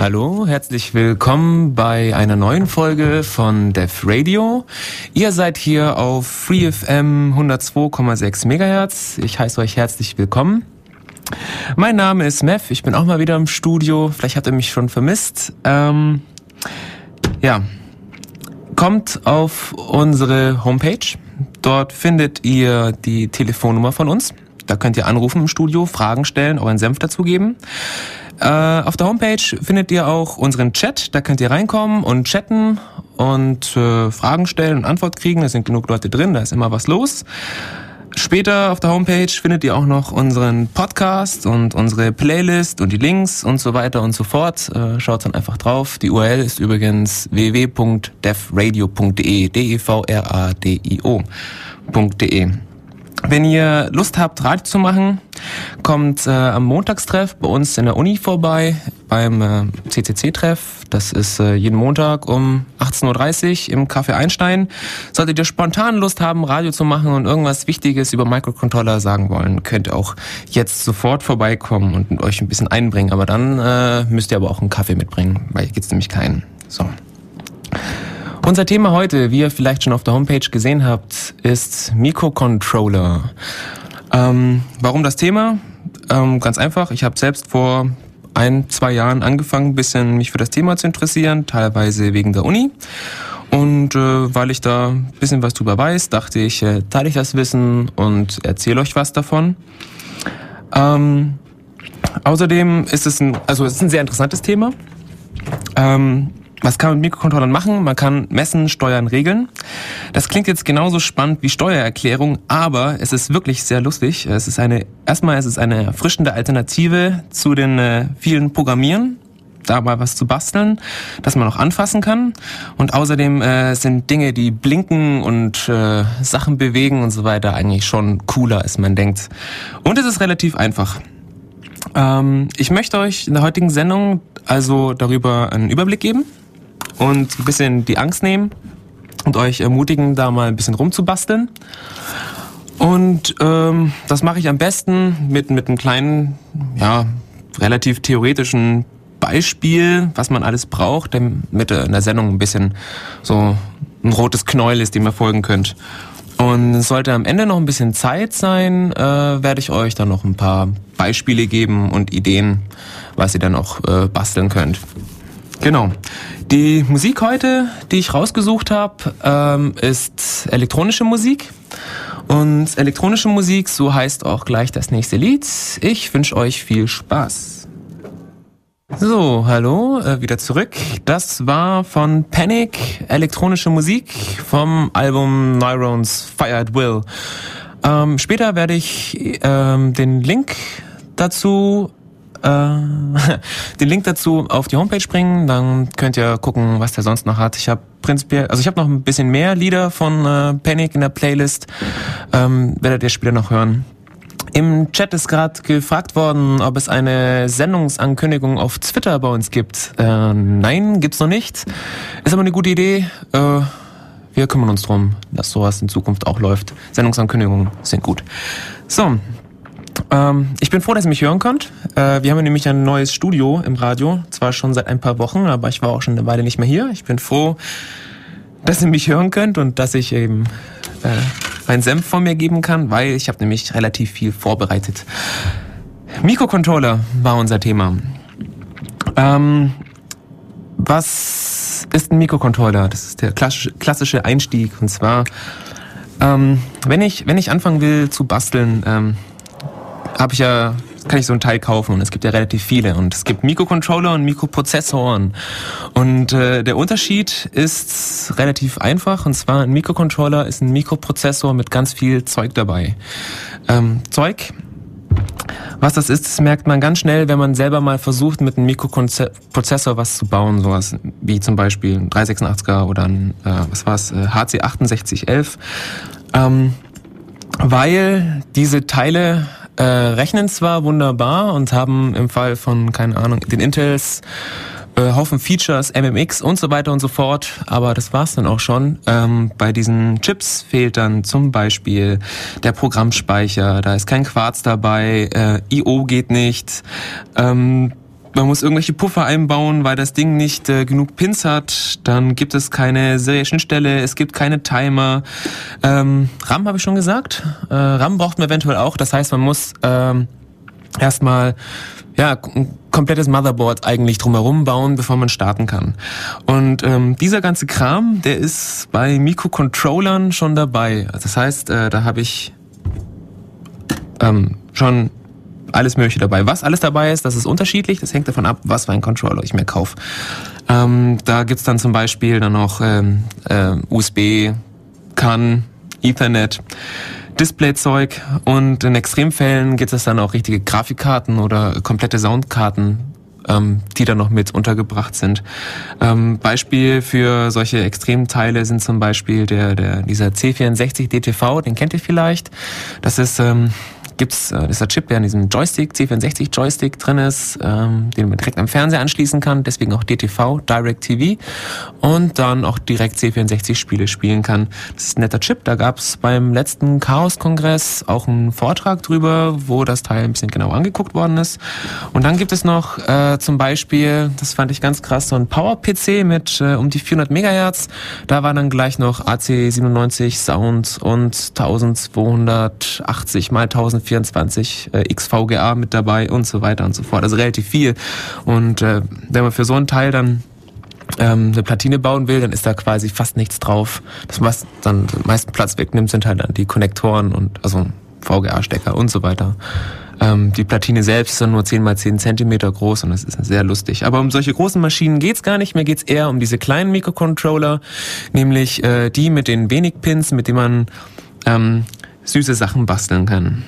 Hallo, herzlich willkommen bei einer neuen Folge von Def Radio. Ihr seid hier auf FreeFM 102,6 MHz. Ich heiße euch herzlich willkommen. Mein Name ist Mev, ich bin auch mal wieder im Studio. Vielleicht habt ihr mich schon vermisst. Ähm, ja, kommt auf unsere Homepage. Dort findet ihr die Telefonnummer von uns. Da könnt ihr anrufen im Studio, Fragen stellen, euren Senf dazugeben. Äh, auf der Homepage findet ihr auch unseren Chat. Da könnt ihr reinkommen und chatten und äh, Fragen stellen und Antwort kriegen. Da sind genug Leute drin, da ist immer was los. Später auf der Homepage findet ihr auch noch unseren Podcast und unsere Playlist und die Links und so weiter und so fort. Äh, schaut dann einfach drauf. Die URL ist übrigens www.devradio.de, D-E-V-R-A-D-I-O.de. Wenn ihr Lust habt, Radio zu machen, kommt äh, am Montagstreff bei uns in der Uni vorbei, beim äh, CCC-Treff. Das ist äh, jeden Montag um 18.30 Uhr im Café Einstein. Solltet ihr spontan Lust haben, Radio zu machen und irgendwas Wichtiges über Microcontroller sagen wollen, könnt ihr auch jetzt sofort vorbeikommen und euch ein bisschen einbringen. Aber dann äh, müsst ihr aber auch einen Kaffee mitbringen, weil hier gibt's nämlich keinen. So. Unser Thema heute, wie ihr vielleicht schon auf der Homepage gesehen habt, ist Mikrocontroller. Ähm, warum das Thema? Ähm, ganz einfach, ich habe selbst vor ein, zwei Jahren angefangen, bisschen mich für das Thema zu interessieren, teilweise wegen der Uni. Und äh, weil ich da ein bisschen was drüber weiß, dachte ich, äh, teile ich das Wissen und erzähle euch was davon. Ähm, außerdem ist es ein, also es ist ein sehr interessantes Thema. Ähm, was kann man mit Mikrocontrollern machen? Man kann messen, steuern, regeln. Das klingt jetzt genauso spannend wie Steuererklärung, aber es ist wirklich sehr lustig. Es ist eine, erstmal ist es eine erfrischende Alternative zu den äh, vielen Programmieren, da mal was zu basteln, das man auch anfassen kann. Und außerdem äh, sind Dinge, die blinken und äh, Sachen bewegen und so weiter, eigentlich schon cooler, als man denkt. Und es ist relativ einfach. Ähm, ich möchte euch in der heutigen Sendung also darüber einen Überblick geben, und ein bisschen die Angst nehmen und euch ermutigen, da mal ein bisschen rumzubasteln. Und ähm, das mache ich am besten mit, mit einem kleinen, ja, relativ theoretischen Beispiel, was man alles braucht, damit in der Sendung ein bisschen so ein rotes Knäuel ist, dem ihr folgen könnt. Und sollte am Ende noch ein bisschen Zeit sein, äh, werde ich euch dann noch ein paar Beispiele geben und Ideen, was ihr dann auch äh, basteln könnt. Genau. Die Musik heute, die ich rausgesucht habe, ähm, ist elektronische Musik. Und elektronische Musik, so heißt auch gleich das nächste Lied. Ich wünsche euch viel Spaß. So, hallo, äh, wieder zurück. Das war von Panic, elektronische Musik vom Album Neurons Fire at Will. Ähm, später werde ich ähm, den Link dazu den Link dazu auf die Homepage bringen. Dann könnt ihr gucken, was der sonst noch hat. Ich habe prinzipiell, also ich habe noch ein bisschen mehr Lieder von äh, Panic in der Playlist. Ähm, werdet ihr später noch hören. Im Chat ist gerade gefragt worden, ob es eine Sendungsankündigung auf Twitter bei uns gibt. Äh, nein, gibt's noch nicht. Ist aber eine gute Idee. Äh, wir kümmern uns drum, dass sowas in Zukunft auch läuft. Sendungsankündigungen sind gut. So, ähm, ich bin froh, dass ihr mich hören könnt. Äh, wir haben nämlich ein neues Studio im Radio, zwar schon seit ein paar Wochen, aber ich war auch schon eine Weile nicht mehr hier. Ich bin froh, dass ihr mich hören könnt und dass ich eben äh, meinen Senf von mir geben kann, weil ich habe nämlich relativ viel vorbereitet. Mikrocontroller war unser Thema. Ähm, was ist ein Mikrocontroller? Das ist der klassische, Einstieg. Und zwar, ähm, wenn ich wenn ich anfangen will zu basteln, ähm, habe ich ja, kann ich so ein Teil kaufen und es gibt ja relativ viele und es gibt Mikrocontroller und Mikroprozessoren und äh, der Unterschied ist relativ einfach und zwar ein Mikrocontroller ist ein Mikroprozessor mit ganz viel Zeug dabei. Ähm, Zeug, was das ist, das merkt man ganz schnell, wenn man selber mal versucht, mit einem Mikroprozessor was zu bauen, sowas wie zum Beispiel ein 386er oder ein, äh, was war's, äh, HC 6811. Ähm, weil diese Teile äh, rechnen zwar wunderbar und haben im Fall von, keine Ahnung, den Intels äh, Haufen Features, MMX und so weiter und so fort, aber das war's dann auch schon. Ähm, bei diesen Chips fehlt dann zum Beispiel der Programmspeicher, da ist kein Quarz dabei, äh, IO geht nicht. Ähm, man muss irgendwelche Puffer einbauen, weil das Ding nicht äh, genug Pins hat. Dann gibt es keine Serienschnittstelle, es gibt keine Timer. Ähm, RAM habe ich schon gesagt. Äh, RAM braucht man eventuell auch. Das heißt, man muss ähm, erstmal ja, ein komplettes Motherboard eigentlich drumherum bauen, bevor man starten kann. Und ähm, dieser ganze Kram, der ist bei Mikrocontrollern schon dabei. Das heißt, äh, da habe ich ähm, schon alles Mögliche dabei. Was alles dabei ist, das ist unterschiedlich. Das hängt davon ab, was für ein Controller ich mir kaufe. Ähm, da gibt's dann zum Beispiel dann noch ähm, äh, USB, CAN, Ethernet. Displayzeug und in Extremfällen gibt es dann auch richtige Grafikkarten oder komplette Soundkarten, ähm, die da noch mit untergebracht sind. Ähm, Beispiel für solche Extremteile sind zum Beispiel der, der, dieser C64 DTV, den kennt ihr vielleicht. Das ist ähm, gibt's äh, dieser Chip, der in diesem Joystick, C64 Joystick drin ist, ähm, den man direkt am Fernseher anschließen kann, deswegen auch DTV, Direct TV und dann auch direkt C64 Spiele spielen kann. Das ist ein netter Chip, da gab's beim letzten Chaos-Kongress auch einen Vortrag drüber, wo das Teil ein bisschen genau angeguckt worden ist. Und dann gibt es noch äh, zum Beispiel, das fand ich ganz krass, so ein Power-PC mit äh, um die 400 Megahertz. Da war dann gleich noch AC97 Sound und 1280 mal 1400 24 äh, XVGA mit dabei und so weiter und so fort. Also relativ viel. Und äh, wenn man für so ein Teil dann ähm, eine Platine bauen will, dann ist da quasi fast nichts drauf. Das, was dann den meisten Platz wegnimmt, sind halt dann die Konnektoren und also VGA-Stecker und so weiter. Ähm, die Platine selbst ist dann nur 10 mal 10 Zentimeter groß und das ist sehr lustig. Aber um solche großen Maschinen geht's gar nicht. Mir geht's eher um diese kleinen Mikrocontroller, nämlich äh, die mit den wenig Pins, mit denen man ähm, süße Sachen basteln kann.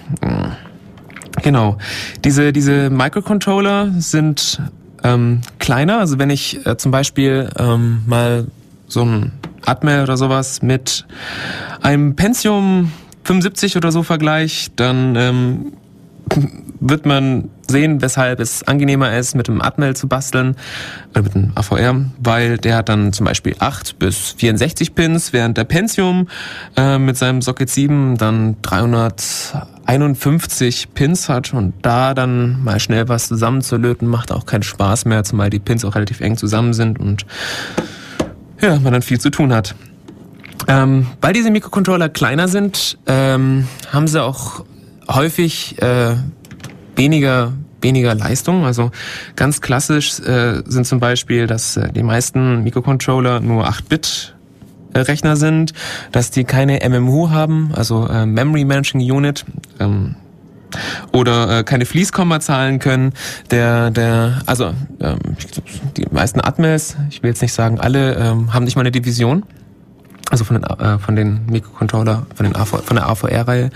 Genau. Diese, diese Microcontroller sind ähm, kleiner. Also wenn ich äh, zum Beispiel ähm, mal so ein Atmel oder sowas mit einem Pentium 75 oder so vergleicht, dann ähm, wird man sehen, weshalb es angenehmer ist, mit einem Atmel zu basteln, oder mit einem AVR, weil der hat dann zum Beispiel 8 bis 64 Pins, während der Pentium äh, mit seinem Socket 7 dann 351 Pins hat und da dann mal schnell was zusammenzulöten, macht auch keinen Spaß mehr, zumal die Pins auch relativ eng zusammen sind und ja, man dann viel zu tun hat. Ähm, weil diese Mikrocontroller kleiner sind, ähm, haben sie auch häufig äh, weniger weniger Leistung. Also ganz klassisch äh, sind zum Beispiel, dass äh, die meisten Mikrocontroller nur 8-Bit äh, Rechner sind, dass die keine MMU haben, also äh, Memory Managing Unit. Ähm, oder äh, keine Fließkommazahlen können. Der, der, also ähm, die meisten Atmels, ich will jetzt nicht sagen alle, ähm, haben nicht mal eine Division. Also von den, äh, von den Mikrocontroller, von, den AV, von der AVR-Reihe.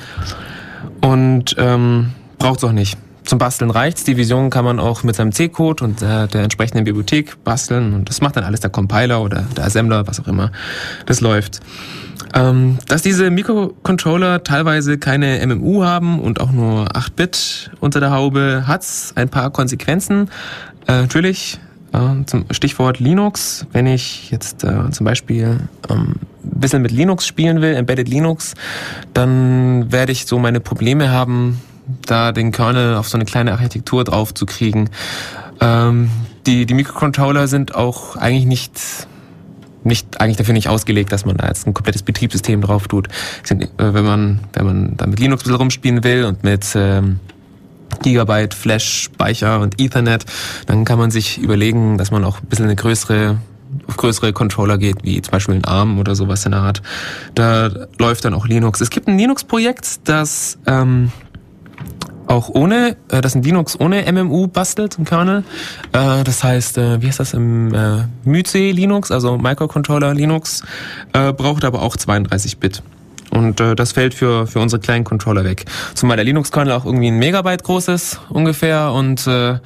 Und ähm, es auch nicht. Zum Basteln reicht's. Die Vision kann man auch mit seinem C-Code und äh, der entsprechenden Bibliothek basteln. Und das macht dann alles der Compiler oder der Assembler, was auch immer. Das läuft. Ähm, dass diese Mikrocontroller teilweise keine MMU haben und auch nur 8-Bit unter der Haube, hat's ein paar Konsequenzen. Äh, natürlich, zum Stichwort Linux. Wenn ich jetzt äh, zum Beispiel ähm, ein bisschen mit Linux spielen will, Embedded Linux, dann werde ich so meine Probleme haben, da den Kernel auf so eine kleine Architektur drauf zu kriegen. Ähm, die, die Mikrocontroller sind auch eigentlich nicht nicht eigentlich dafür nicht ausgelegt, dass man da jetzt ein komplettes Betriebssystem drauf tut. Sind, äh, wenn man wenn man da mit Linux ein bisschen rumspielen will und mit ähm, Gigabyte Flash Speicher und Ethernet, dann kann man sich überlegen, dass man auch ein bisschen eine größere auf größere Controller geht, wie zum Beispiel ein ARM oder sowas in der Art. Da läuft dann auch Linux. Es gibt ein Linux-Projekt, das ähm, auch ohne, äh, das ein Linux ohne MMU bastelt, ein Kernel. Äh, das heißt, äh, wie heißt das im äh, MyC Linux, also Microcontroller Linux, äh, braucht aber auch 32 Bit. Und äh, das fällt für, für unsere kleinen Controller weg. Zumal der Linux-Kernel auch irgendwie ein Megabyte groß ist ungefähr und äh,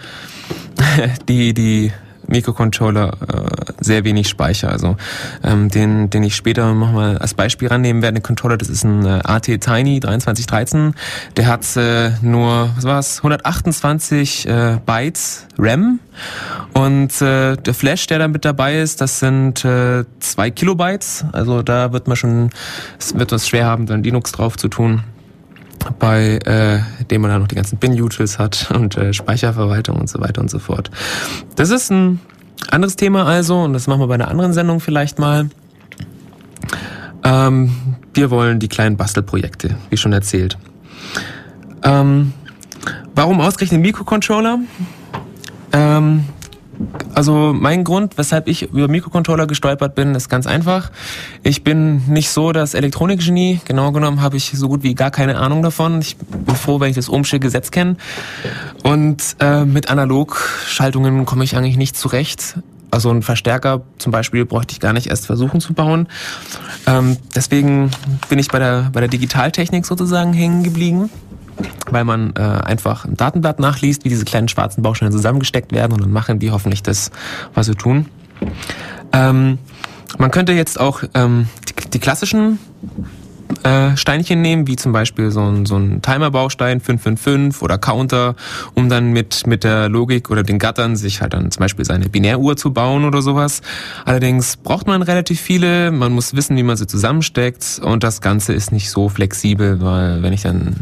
die, die Mikrocontroller äh, sehr wenig Speicher. Also ähm, den, den ich später nochmal als Beispiel rannehmen werde, den Controller, das ist ein äh, AT Tiny 2313. Der hat äh, nur, was war's, 128 äh, Bytes RAM und äh, der Flash, der da mit dabei ist, das sind äh, zwei Kilobytes. Also da wird man schon, es wird es schwer haben, dann Linux drauf zu tun. Bei äh, dem man dann noch die ganzen Bin-Utils hat und äh, Speicherverwaltung und so weiter und so fort. Das ist ein anderes Thema also und das machen wir bei einer anderen Sendung vielleicht mal. Ähm, wir wollen die kleinen Bastelprojekte, wie schon erzählt. Ähm, warum ausgerechnet Mikrocontroller? Ähm, also mein Grund, weshalb ich über Mikrocontroller gestolpert bin, ist ganz einfach. Ich bin nicht so das Elektronikgenie. Genau genommen habe ich so gut wie gar keine Ahnung davon. Ich bin froh, wenn ich das Ohmsche Gesetz kenne. Und äh, mit Analogschaltungen komme ich eigentlich nicht zurecht. Also einen Verstärker zum Beispiel bräuchte ich gar nicht erst versuchen zu bauen. Ähm, deswegen bin ich bei der, bei der Digitaltechnik sozusagen hängen geblieben weil man äh, einfach im Datenblatt nachliest, wie diese kleinen schwarzen Bausteine zusammengesteckt werden und dann machen die hoffentlich das, was sie tun. Ähm, man könnte jetzt auch ähm, die, die klassischen äh, Steinchen nehmen, wie zum Beispiel so ein, so ein Timer-Baustein 555 oder Counter, um dann mit, mit der Logik oder den Gattern sich halt dann zum Beispiel seine Binäruhr zu bauen oder sowas. Allerdings braucht man relativ viele, man muss wissen, wie man sie zusammensteckt und das Ganze ist nicht so flexibel, weil wenn ich dann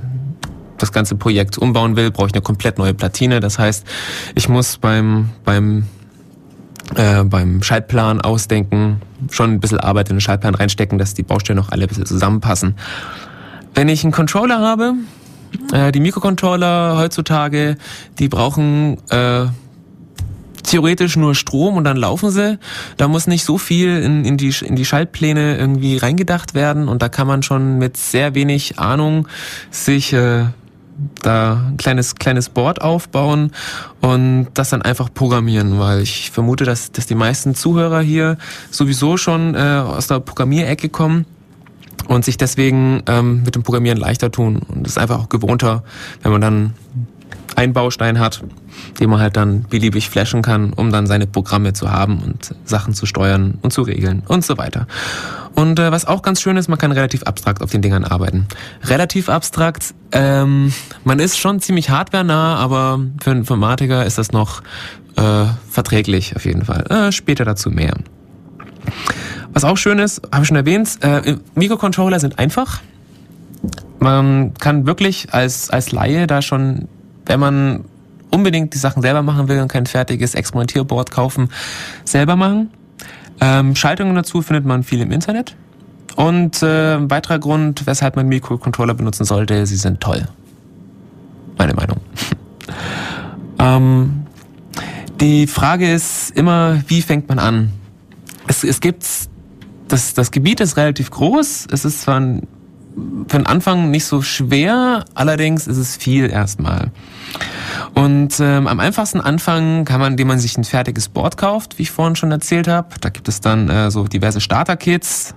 das ganze Projekt umbauen will, brauche ich eine komplett neue Platine. Das heißt, ich muss beim, beim, äh, beim Schaltplan ausdenken, schon ein bisschen Arbeit in den Schaltplan reinstecken, dass die Baustellen noch alle ein bisschen zusammenpassen. Wenn ich einen Controller habe, äh, die Mikrocontroller heutzutage, die brauchen äh, theoretisch nur Strom und dann laufen sie. Da muss nicht so viel in, in, die, in die Schaltpläne irgendwie reingedacht werden und da kann man schon mit sehr wenig Ahnung sich äh, da ein kleines, kleines Board aufbauen und das dann einfach programmieren, weil ich vermute, dass, dass die meisten Zuhörer hier sowieso schon äh, aus der Programmierecke kommen und sich deswegen ähm, mit dem Programmieren leichter tun. Und es ist einfach auch gewohnter, wenn man dann einen Baustein hat, den man halt dann beliebig flashen kann, um dann seine Programme zu haben und Sachen zu steuern und zu regeln und so weiter. Und äh, was auch ganz schön ist, man kann relativ abstrakt auf den Dingern arbeiten. Relativ abstrakt, ähm, man ist schon ziemlich hardware-nah, aber für einen Informatiker ist das noch äh, verträglich auf jeden Fall. Äh, später dazu mehr. Was auch schön ist, habe ich schon erwähnt, äh, Mikrocontroller sind einfach. Man kann wirklich als, als Laie da schon, wenn man unbedingt die Sachen selber machen will und kein fertiges Experimentierboard kaufen, selber machen. Ähm, Schaltungen dazu findet man viel im Internet. Und äh, ein weiterer Grund, weshalb man Mikrocontroller benutzen sollte, sie sind toll. Meine Meinung. ähm, die Frage ist immer, wie fängt man an? Es, es gibt, das, das Gebiet ist relativ groß. Es ist zwar ein, für den Anfang nicht so schwer, allerdings ist es viel erstmal. Und ähm, am einfachsten anfangen kann man, indem man sich ein fertiges Board kauft, wie ich vorhin schon erzählt habe. Da gibt es dann äh, so diverse Starter-Kits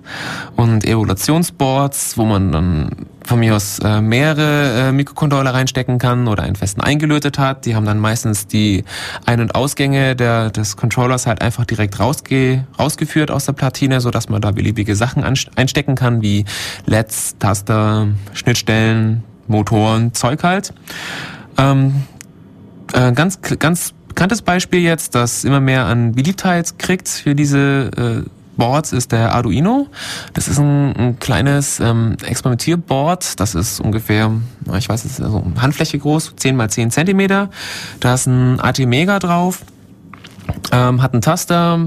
und Evaluationsboards, wo man dann von mir aus äh, mehrere äh, Mikrocontroller reinstecken kann oder einen festen eingelötet hat. Die haben dann meistens die Ein- und Ausgänge der, des Controllers halt einfach direkt rausge rausgeführt aus der Platine, so dass man da beliebige Sachen einstecken kann, wie LEDs, Taster, Schnittstellen, Motoren, Zeug halt. Ähm, äh, ganz, ganz bekanntes Beispiel jetzt, das immer mehr an Beliebtheit kriegt für diese äh, Boards ist der Arduino. Das ist ein, ein kleines ähm, Experimentierboard. Das ist ungefähr, ich weiß es also Handfläche groß, 10 mal 10 Zentimeter. Da ist ein AT-Mega drauf, ähm, hat einen Taster,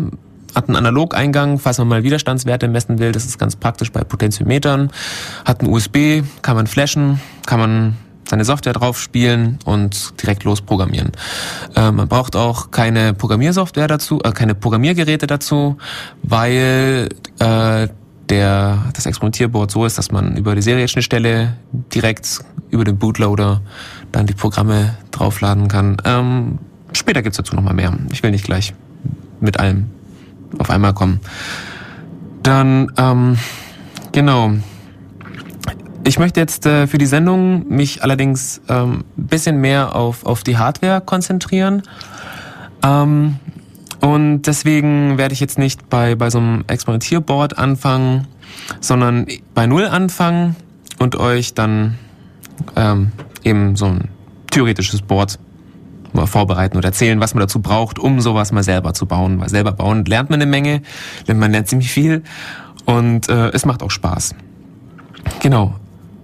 hat einen Analogeingang, falls man mal Widerstandswerte messen will. Das ist ganz praktisch bei Potentiometern. Hat einen USB, kann man flashen, kann man seine Software drauf spielen und direkt losprogrammieren. Äh, man braucht auch keine Programmiersoftware dazu, äh, keine Programmiergeräte dazu, weil äh, der, das Experimentierboard so ist, dass man über die Serienschnittstelle direkt über den Bootloader dann die Programme draufladen kann. Ähm, später gibt's dazu nochmal mehr. Ich will nicht gleich mit allem auf einmal kommen. Dann, ähm, genau, ich möchte jetzt äh, für die Sendung mich allerdings ähm, bisschen mehr auf, auf die Hardware konzentrieren. Ähm, und deswegen werde ich jetzt nicht bei, bei so einem Experimentierboard anfangen, sondern bei Null anfangen und euch dann ähm, eben so ein theoretisches Board mal vorbereiten oder erzählen, was man dazu braucht, um sowas mal selber zu bauen. Weil selber bauen lernt man eine Menge, man lernt ziemlich viel und äh, es macht auch Spaß. Genau.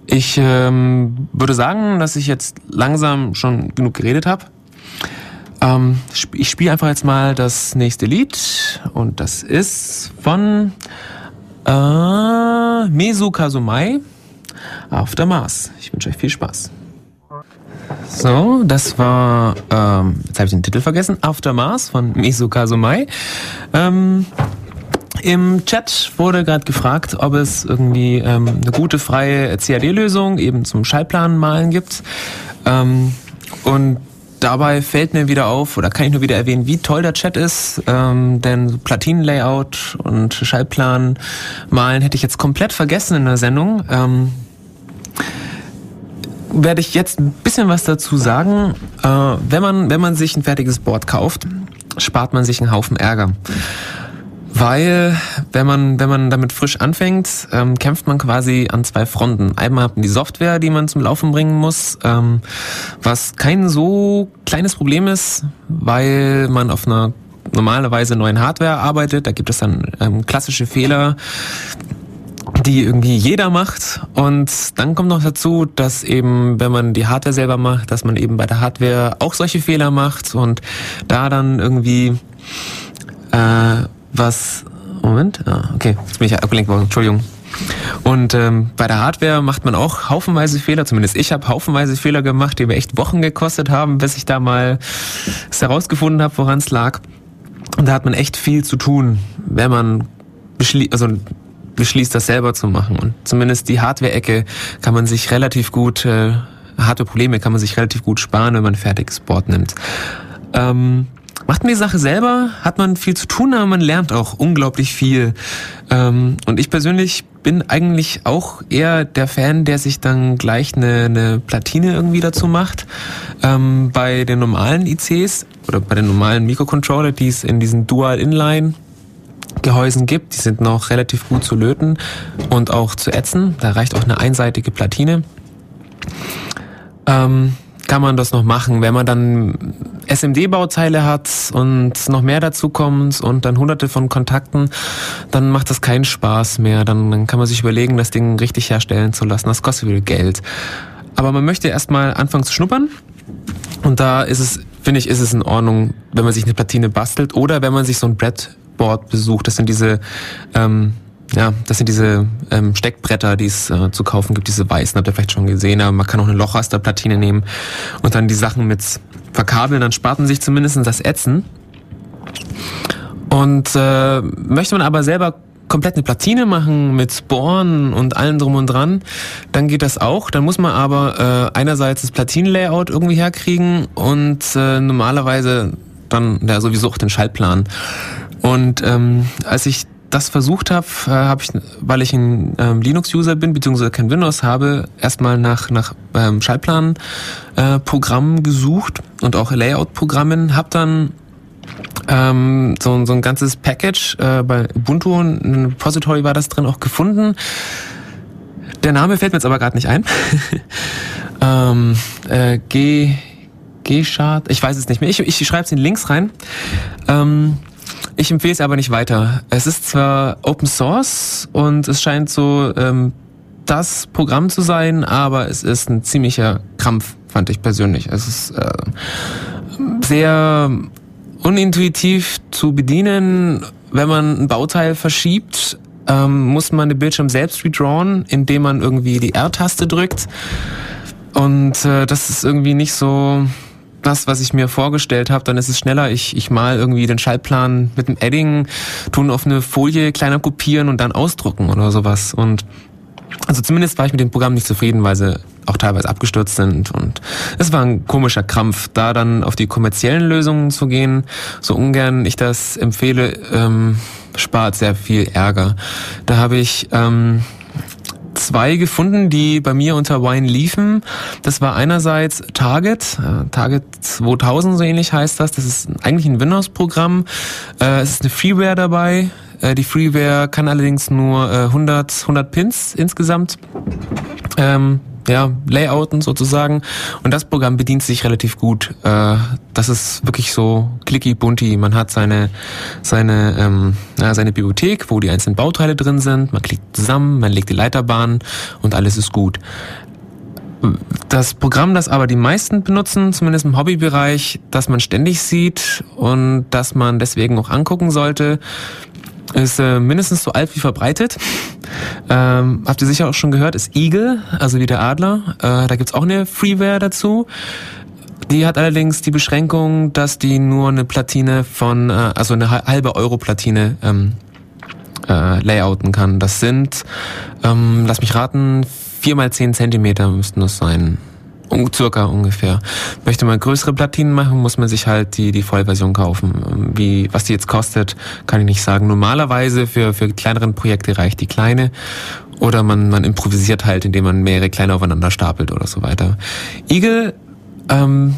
Ich ähm, würde sagen, dass ich jetzt langsam schon genug geredet habe. Ähm, ich spiele einfach jetzt mal das nächste Lied und das ist von äh, Mesu Kazumai After Mars. Ich wünsche euch viel Spaß. So, das war, ähm, jetzt habe ich den Titel vergessen, After Mars von Mesu Kazumai. Ähm, im Chat wurde gerade gefragt, ob es irgendwie ähm, eine gute freie CAD-Lösung eben zum Schallplan malen gibt. Ähm, und dabei fällt mir wieder auf, oder kann ich nur wieder erwähnen, wie toll der Chat ist, ähm, denn Platinenlayout und Schallplan malen hätte ich jetzt komplett vergessen in der Sendung. Ähm, werde ich jetzt ein bisschen was dazu sagen. Äh, wenn man wenn man sich ein fertiges Board kauft, spart man sich einen Haufen Ärger. Weil, wenn man, wenn man damit frisch anfängt, ähm, kämpft man quasi an zwei Fronten. Einmal hat man die Software, die man zum Laufen bringen muss, ähm, was kein so kleines Problem ist, weil man auf einer normalerweise neuen Hardware arbeitet. Da gibt es dann ähm, klassische Fehler, die irgendwie jeder macht. Und dann kommt noch dazu, dass eben, wenn man die Hardware selber macht, dass man eben bei der Hardware auch solche Fehler macht und da dann irgendwie äh, was. Moment, ah, okay, jetzt bin ich abgelenkt worden, Entschuldigung. Und ähm, bei der Hardware macht man auch haufenweise Fehler, zumindest ich habe haufenweise Fehler gemacht, die mir echt Wochen gekostet haben, bis ich da mal es herausgefunden habe, woran es lag. Und da hat man echt viel zu tun, wenn man beschließt, also beschließt, das selber zu machen. Und zumindest die Hardware-Ecke kann man sich relativ gut, äh, harte Probleme kann man sich relativ gut sparen, wenn man fertiges Board nimmt. Ähm, Macht man die Sache selber, hat man viel zu tun, aber man lernt auch unglaublich viel. Ähm, und ich persönlich bin eigentlich auch eher der Fan, der sich dann gleich eine, eine Platine irgendwie dazu macht. Ähm, bei den normalen ICs oder bei den normalen Mikrocontroller, die es in diesen Dual Inline Gehäusen gibt, die sind noch relativ gut zu löten und auch zu ätzen. Da reicht auch eine einseitige Platine. Ähm, kann man das noch machen, wenn man dann SMD-Bauteile hat und noch mehr dazu kommt und dann hunderte von Kontakten, dann macht das keinen Spaß mehr. Dann, dann kann man sich überlegen, das Ding richtig herstellen zu lassen. Das kostet wieder Geld. Aber man möchte erstmal anfangen zu schnuppern. Und da ist es, finde ich, ist es in Ordnung, wenn man sich eine Platine bastelt oder wenn man sich so ein Breadboard besucht. Das sind diese ähm, ja, das sind diese ähm, Steckbretter, die es äh, zu kaufen gibt, diese weißen, habt ihr vielleicht schon gesehen, aber man kann auch eine Lochrasterplatine nehmen und dann die Sachen mit verkabeln, dann spart man sich zumindest das Ätzen. Und äh, möchte man aber selber komplett eine Platine machen mit Bohren und allem drum und dran, dann geht das auch. Dann muss man aber äh, einerseits das Platinenlayout irgendwie herkriegen und äh, normalerweise dann ja sowieso auch den Schaltplan. Und ähm, als ich das versucht habe, äh, habe ich, weil ich ein ähm, Linux-User bin, beziehungsweise kein Windows habe, erstmal nach, nach ähm, Schaltplan-Programmen äh, gesucht und auch Layout-Programmen, habe dann ähm, so, so ein ganzes Package äh, bei Ubuntu, ein Repository war das drin, auch gefunden. Der Name fällt mir jetzt aber gerade nicht ein. ähm, äh, G, G-Chart, ich weiß es nicht mehr. Ich, ich schreibe es in Links rein. Ähm, ich empfehle es aber nicht weiter. Es ist zwar Open Source und es scheint so ähm, das Programm zu sein, aber es ist ein ziemlicher Krampf, fand ich persönlich. Es ist äh, sehr unintuitiv zu bedienen. Wenn man ein Bauteil verschiebt, ähm, muss man den Bildschirm selbst redrawn, indem man irgendwie die R-Taste drückt. Und äh, das ist irgendwie nicht so das, was ich mir vorgestellt habe, dann ist es schneller. Ich, ich mal irgendwie den Schaltplan mit dem Edding, tun auf eine Folie kleiner kopieren und dann ausdrucken oder sowas. Und also zumindest war ich mit dem Programm nicht zufrieden, weil sie auch teilweise abgestürzt sind und es war ein komischer Krampf, da dann auf die kommerziellen Lösungen zu gehen, so ungern ich das empfehle, ähm, spart sehr viel Ärger. Da habe ich ähm, zwei gefunden, die bei mir unter Wine liefen. Das war einerseits Target, äh, Target 2000 so ähnlich heißt das. Das ist eigentlich ein Windows-Programm. Äh, es ist eine Freeware dabei. Äh, die Freeware kann allerdings nur 100, 100 Pins insgesamt ähm, ja, Layouten sozusagen. Und das Programm bedient sich relativ gut. Äh, das ist wirklich so clicky bunti. Man hat seine, seine, ähm, ja, seine Bibliothek, wo die einzelnen Bauteile drin sind. Man klickt zusammen, man legt die Leiterbahn und alles ist gut. Das Programm, das aber die meisten benutzen, zumindest im Hobbybereich, das man ständig sieht und das man deswegen auch angucken sollte, ist äh, mindestens so alt wie verbreitet. Ähm, habt ihr sicher auch schon gehört, ist Eagle, also wie der Adler. Äh, da gibt's auch eine Freeware dazu. Die hat allerdings die Beschränkung, dass die nur eine Platine von, äh, also eine halbe Euro-Platine ähm, äh, layouten kann. Das sind, ähm, lass mich raten, vier mal zehn Zentimeter müssten das sein. Circa ungefähr. Möchte man größere Platinen machen, muss man sich halt die, die Vollversion kaufen. Wie, was die jetzt kostet, kann ich nicht sagen. Normalerweise für, für kleineren Projekte reicht die kleine. Oder man, man improvisiert halt, indem man mehrere kleine aufeinander stapelt oder so weiter. Eagle ähm,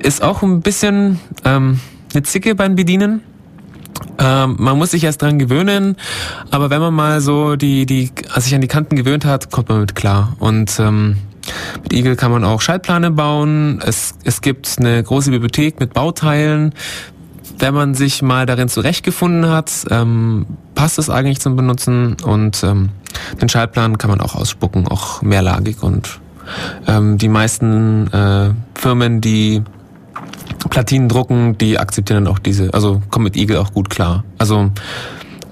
ist auch ein bisschen ähm, eine Zicke beim Bedienen. Ähm, man muss sich erst dran gewöhnen, aber wenn man mal so die, die, sich an die Kanten gewöhnt hat, kommt man mit klar. Und ähm, mit Eagle kann man auch Schaltpläne bauen. Es, es gibt eine große Bibliothek mit Bauteilen. Wenn man sich mal darin zurechtgefunden hat, ähm, passt es eigentlich zum Benutzen und ähm, den Schaltplan kann man auch ausspucken, auch mehrlagig und ähm, die meisten äh, Firmen, die Platinen drucken, die akzeptieren dann auch diese, also kommen mit Eagle auch gut klar. Also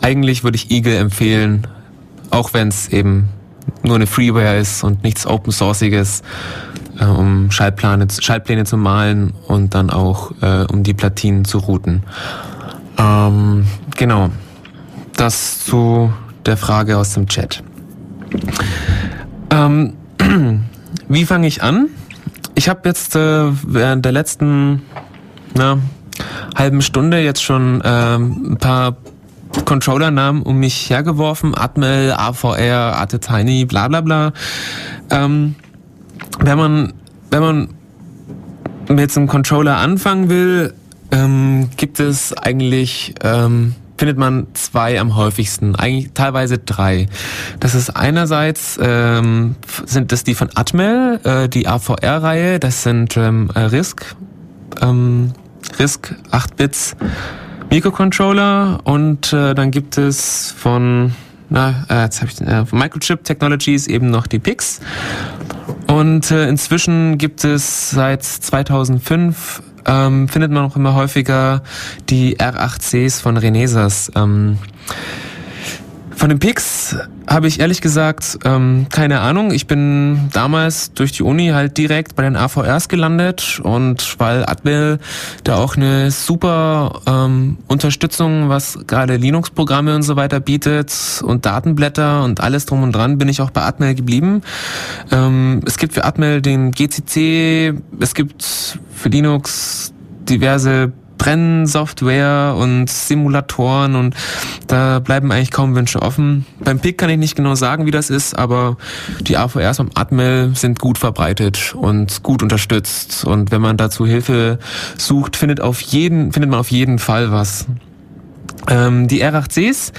eigentlich würde ich Eagle empfehlen, auch wenn es eben nur eine Freeware ist und nichts Open Sourciges, äh, um Schaltpläne, Schaltpläne zu malen und dann auch äh, um die Platinen zu routen. Ähm, genau. Das zu der Frage aus dem Chat. Ähm, wie fange ich an? Ich habe jetzt äh, während der letzten na, halben Stunde jetzt schon äh, ein paar Controller-Namen um mich hergeworfen. Atmel, AVR, Artetiny, bla bla bla. Ähm, wenn man, wenn man mit einem Controller anfangen will, ähm, gibt es eigentlich, ähm, findet man zwei am häufigsten, eigentlich teilweise drei. Das ist einerseits, ähm, sind das die von Atmel, äh, die AVR-Reihe, das sind ähm, RISC, ähm, RISC 8 Bits Mikrocontroller und äh, dann gibt es von na, äh, jetzt hab ich, äh, von Microchip Technologies eben noch die PIX. Und äh, inzwischen gibt es seit 2005 ähm, findet man auch immer häufiger die R8Cs von Renesas. Ähm, von den Picks habe ich ehrlich gesagt ähm, keine Ahnung. Ich bin damals durch die Uni halt direkt bei den AVRs gelandet und weil Admil da auch eine super ähm, Unterstützung, was gerade Linux-Programme und so weiter bietet und Datenblätter und alles drum und dran, bin ich auch bei Admil geblieben. Ähm, es gibt für Admil den GCC, es gibt für Linux diverse Brennsoftware und Simulatoren und da bleiben eigentlich kaum Wünsche offen. Beim PIC kann ich nicht genau sagen, wie das ist, aber die AVRs vom Atmel sind gut verbreitet und gut unterstützt und wenn man dazu Hilfe sucht, findet auf jeden, findet man auf jeden Fall was. Ähm, die R8Cs,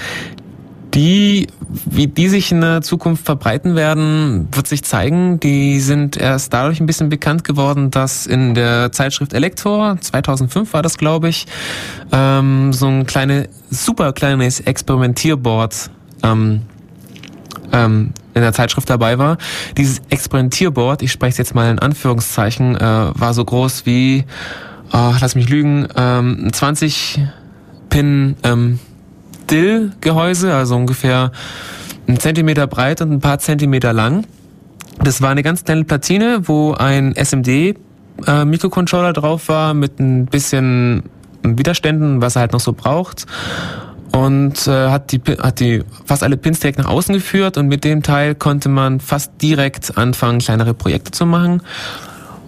die, wie die sich in der Zukunft verbreiten werden, wird sich zeigen. Die sind erst dadurch ein bisschen bekannt geworden, dass in der Zeitschrift Elektor, 2005 war das, glaube ich, ähm, so ein kleine, super kleines Experimentierboard ähm, ähm, in der Zeitschrift dabei war. Dieses Experimentierboard, ich spreche es jetzt mal in Anführungszeichen, äh, war so groß wie, oh, lass mich lügen, ähm, 20 Pin ähm, Still-Gehäuse, also ungefähr einen Zentimeter breit und ein paar Zentimeter lang. Das war eine ganz kleine Platine, wo ein SMD äh, Mikrocontroller drauf war mit ein bisschen Widerständen, was er halt noch so braucht. Und äh, hat die hat die fast alle Pins direkt nach außen geführt und mit dem Teil konnte man fast direkt anfangen, kleinere Projekte zu machen.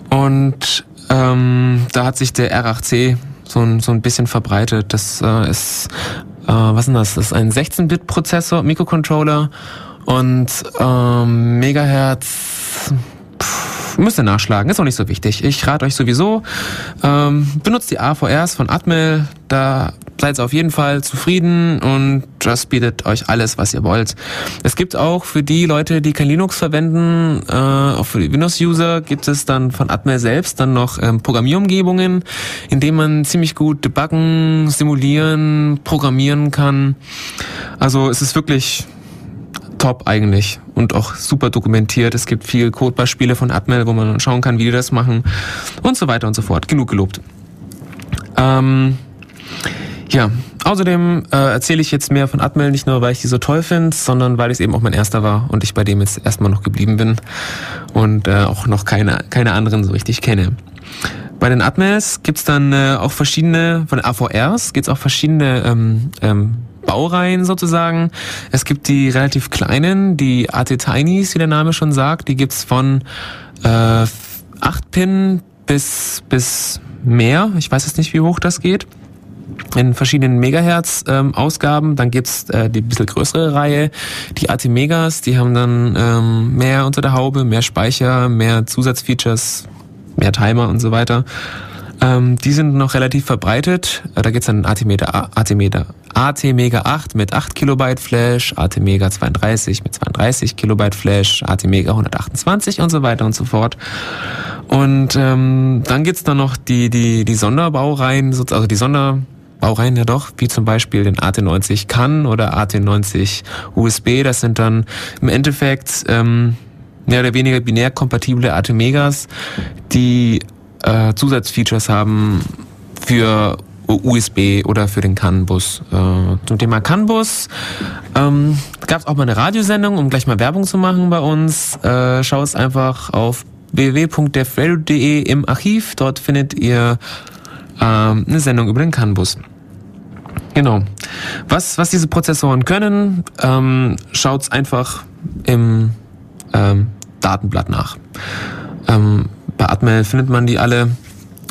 Und ähm, da hat sich der R8C so ein, so ein bisschen verbreitet. Das äh, ist äh, was ist das? Das ist ein 16-Bit-Prozessor, Mikrocontroller und ähm, Megahertz. Pff, müsst ihr nachschlagen, ist auch nicht so wichtig. Ich rate euch sowieso, ähm, benutzt die AVRs von Atmel, da seid auf jeden Fall zufrieden und das bietet euch alles, was ihr wollt. Es gibt auch für die Leute, die kein Linux verwenden, äh, auch für die Windows-User gibt es dann von Atmel selbst dann noch ähm, Programmierumgebungen, in denen man ziemlich gut debuggen, simulieren, programmieren kann. Also es ist wirklich top eigentlich und auch super dokumentiert. Es gibt viele Codebeispiele von Atmel, wo man schauen kann, wie die das machen und so weiter und so fort. Genug gelobt. Ähm, ja, außerdem äh, erzähle ich jetzt mehr von Atmel, nicht nur, weil ich die so toll finde, sondern weil es eben auch mein erster war und ich bei dem jetzt erstmal noch geblieben bin und äh, auch noch keine, keine anderen so richtig kenne. Bei den Atmels gibt's dann äh, auch verschiedene, von AVRs gibt's auch verschiedene ähm, ähm, Baureihen sozusagen. Es gibt die relativ kleinen, die AT Tinys, wie der Name schon sagt. Die gibt's von äh, 8 Pin bis, bis mehr. Ich weiß jetzt nicht, wie hoch das geht in verschiedenen Megahertz-Ausgaben. Ähm, dann gibt's äh, die bisschen größere Reihe, die AT-Megas, die haben dann ähm, mehr unter der Haube, mehr Speicher, mehr Zusatzfeatures, mehr Timer und so weiter. Ähm, die sind noch relativ verbreitet. Äh, da gibt's dann AT-Mega AT AT Mega 8 mit 8 Kilobyte Flash, AT Mega 32 mit 32 Kilobyte Flash, AT Mega 128 und so weiter und so fort. Und ähm, dann gibt's dann noch die, die, die Sonderbaureihen, also die Sonder Baureihen ja doch, wie zum Beispiel den AT90 CAN oder AT90 USB. Das sind dann im Endeffekt ähm, mehr oder weniger binär kompatible AT-Megas, die äh, Zusatzfeatures haben für USB oder für den CAN-Bus. Äh, zum Thema CAN-Bus ähm, gab es auch mal eine Radiosendung, um gleich mal Werbung zu machen bei uns. Äh, schau es einfach auf www.devradio.de im Archiv. Dort findet ihr ähm, eine Sendung über den CAN-Bus. Genau. Was, was diese Prozessoren können, ähm, schaut's einfach im ähm, Datenblatt nach. Ähm, bei Atmel findet man die alle.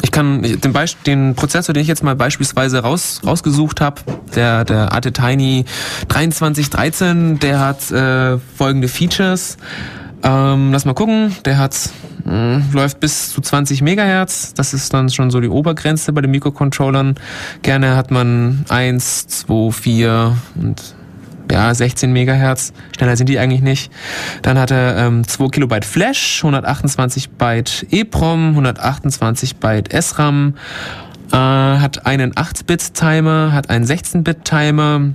Ich kann den, Beisp den Prozessor, den ich jetzt mal beispielsweise raus, rausgesucht habe, der, der AT Tiny 2313, der hat äh, folgende Features. Ähm, lass mal gucken, der hat mh, hm, läuft bis zu 20 Megahertz. Das ist dann schon so die Obergrenze bei den Mikrocontrollern. Gerne hat man 1, 2, 4 und ja, 16 Megahertz. Schneller sind die eigentlich nicht. Dann hat er ähm, 2 Kilobyte Flash, 128 Byte EEPROM, 128 Byte SRAM, äh, hat einen 8-Bit-Timer, hat einen 16-Bit-Timer,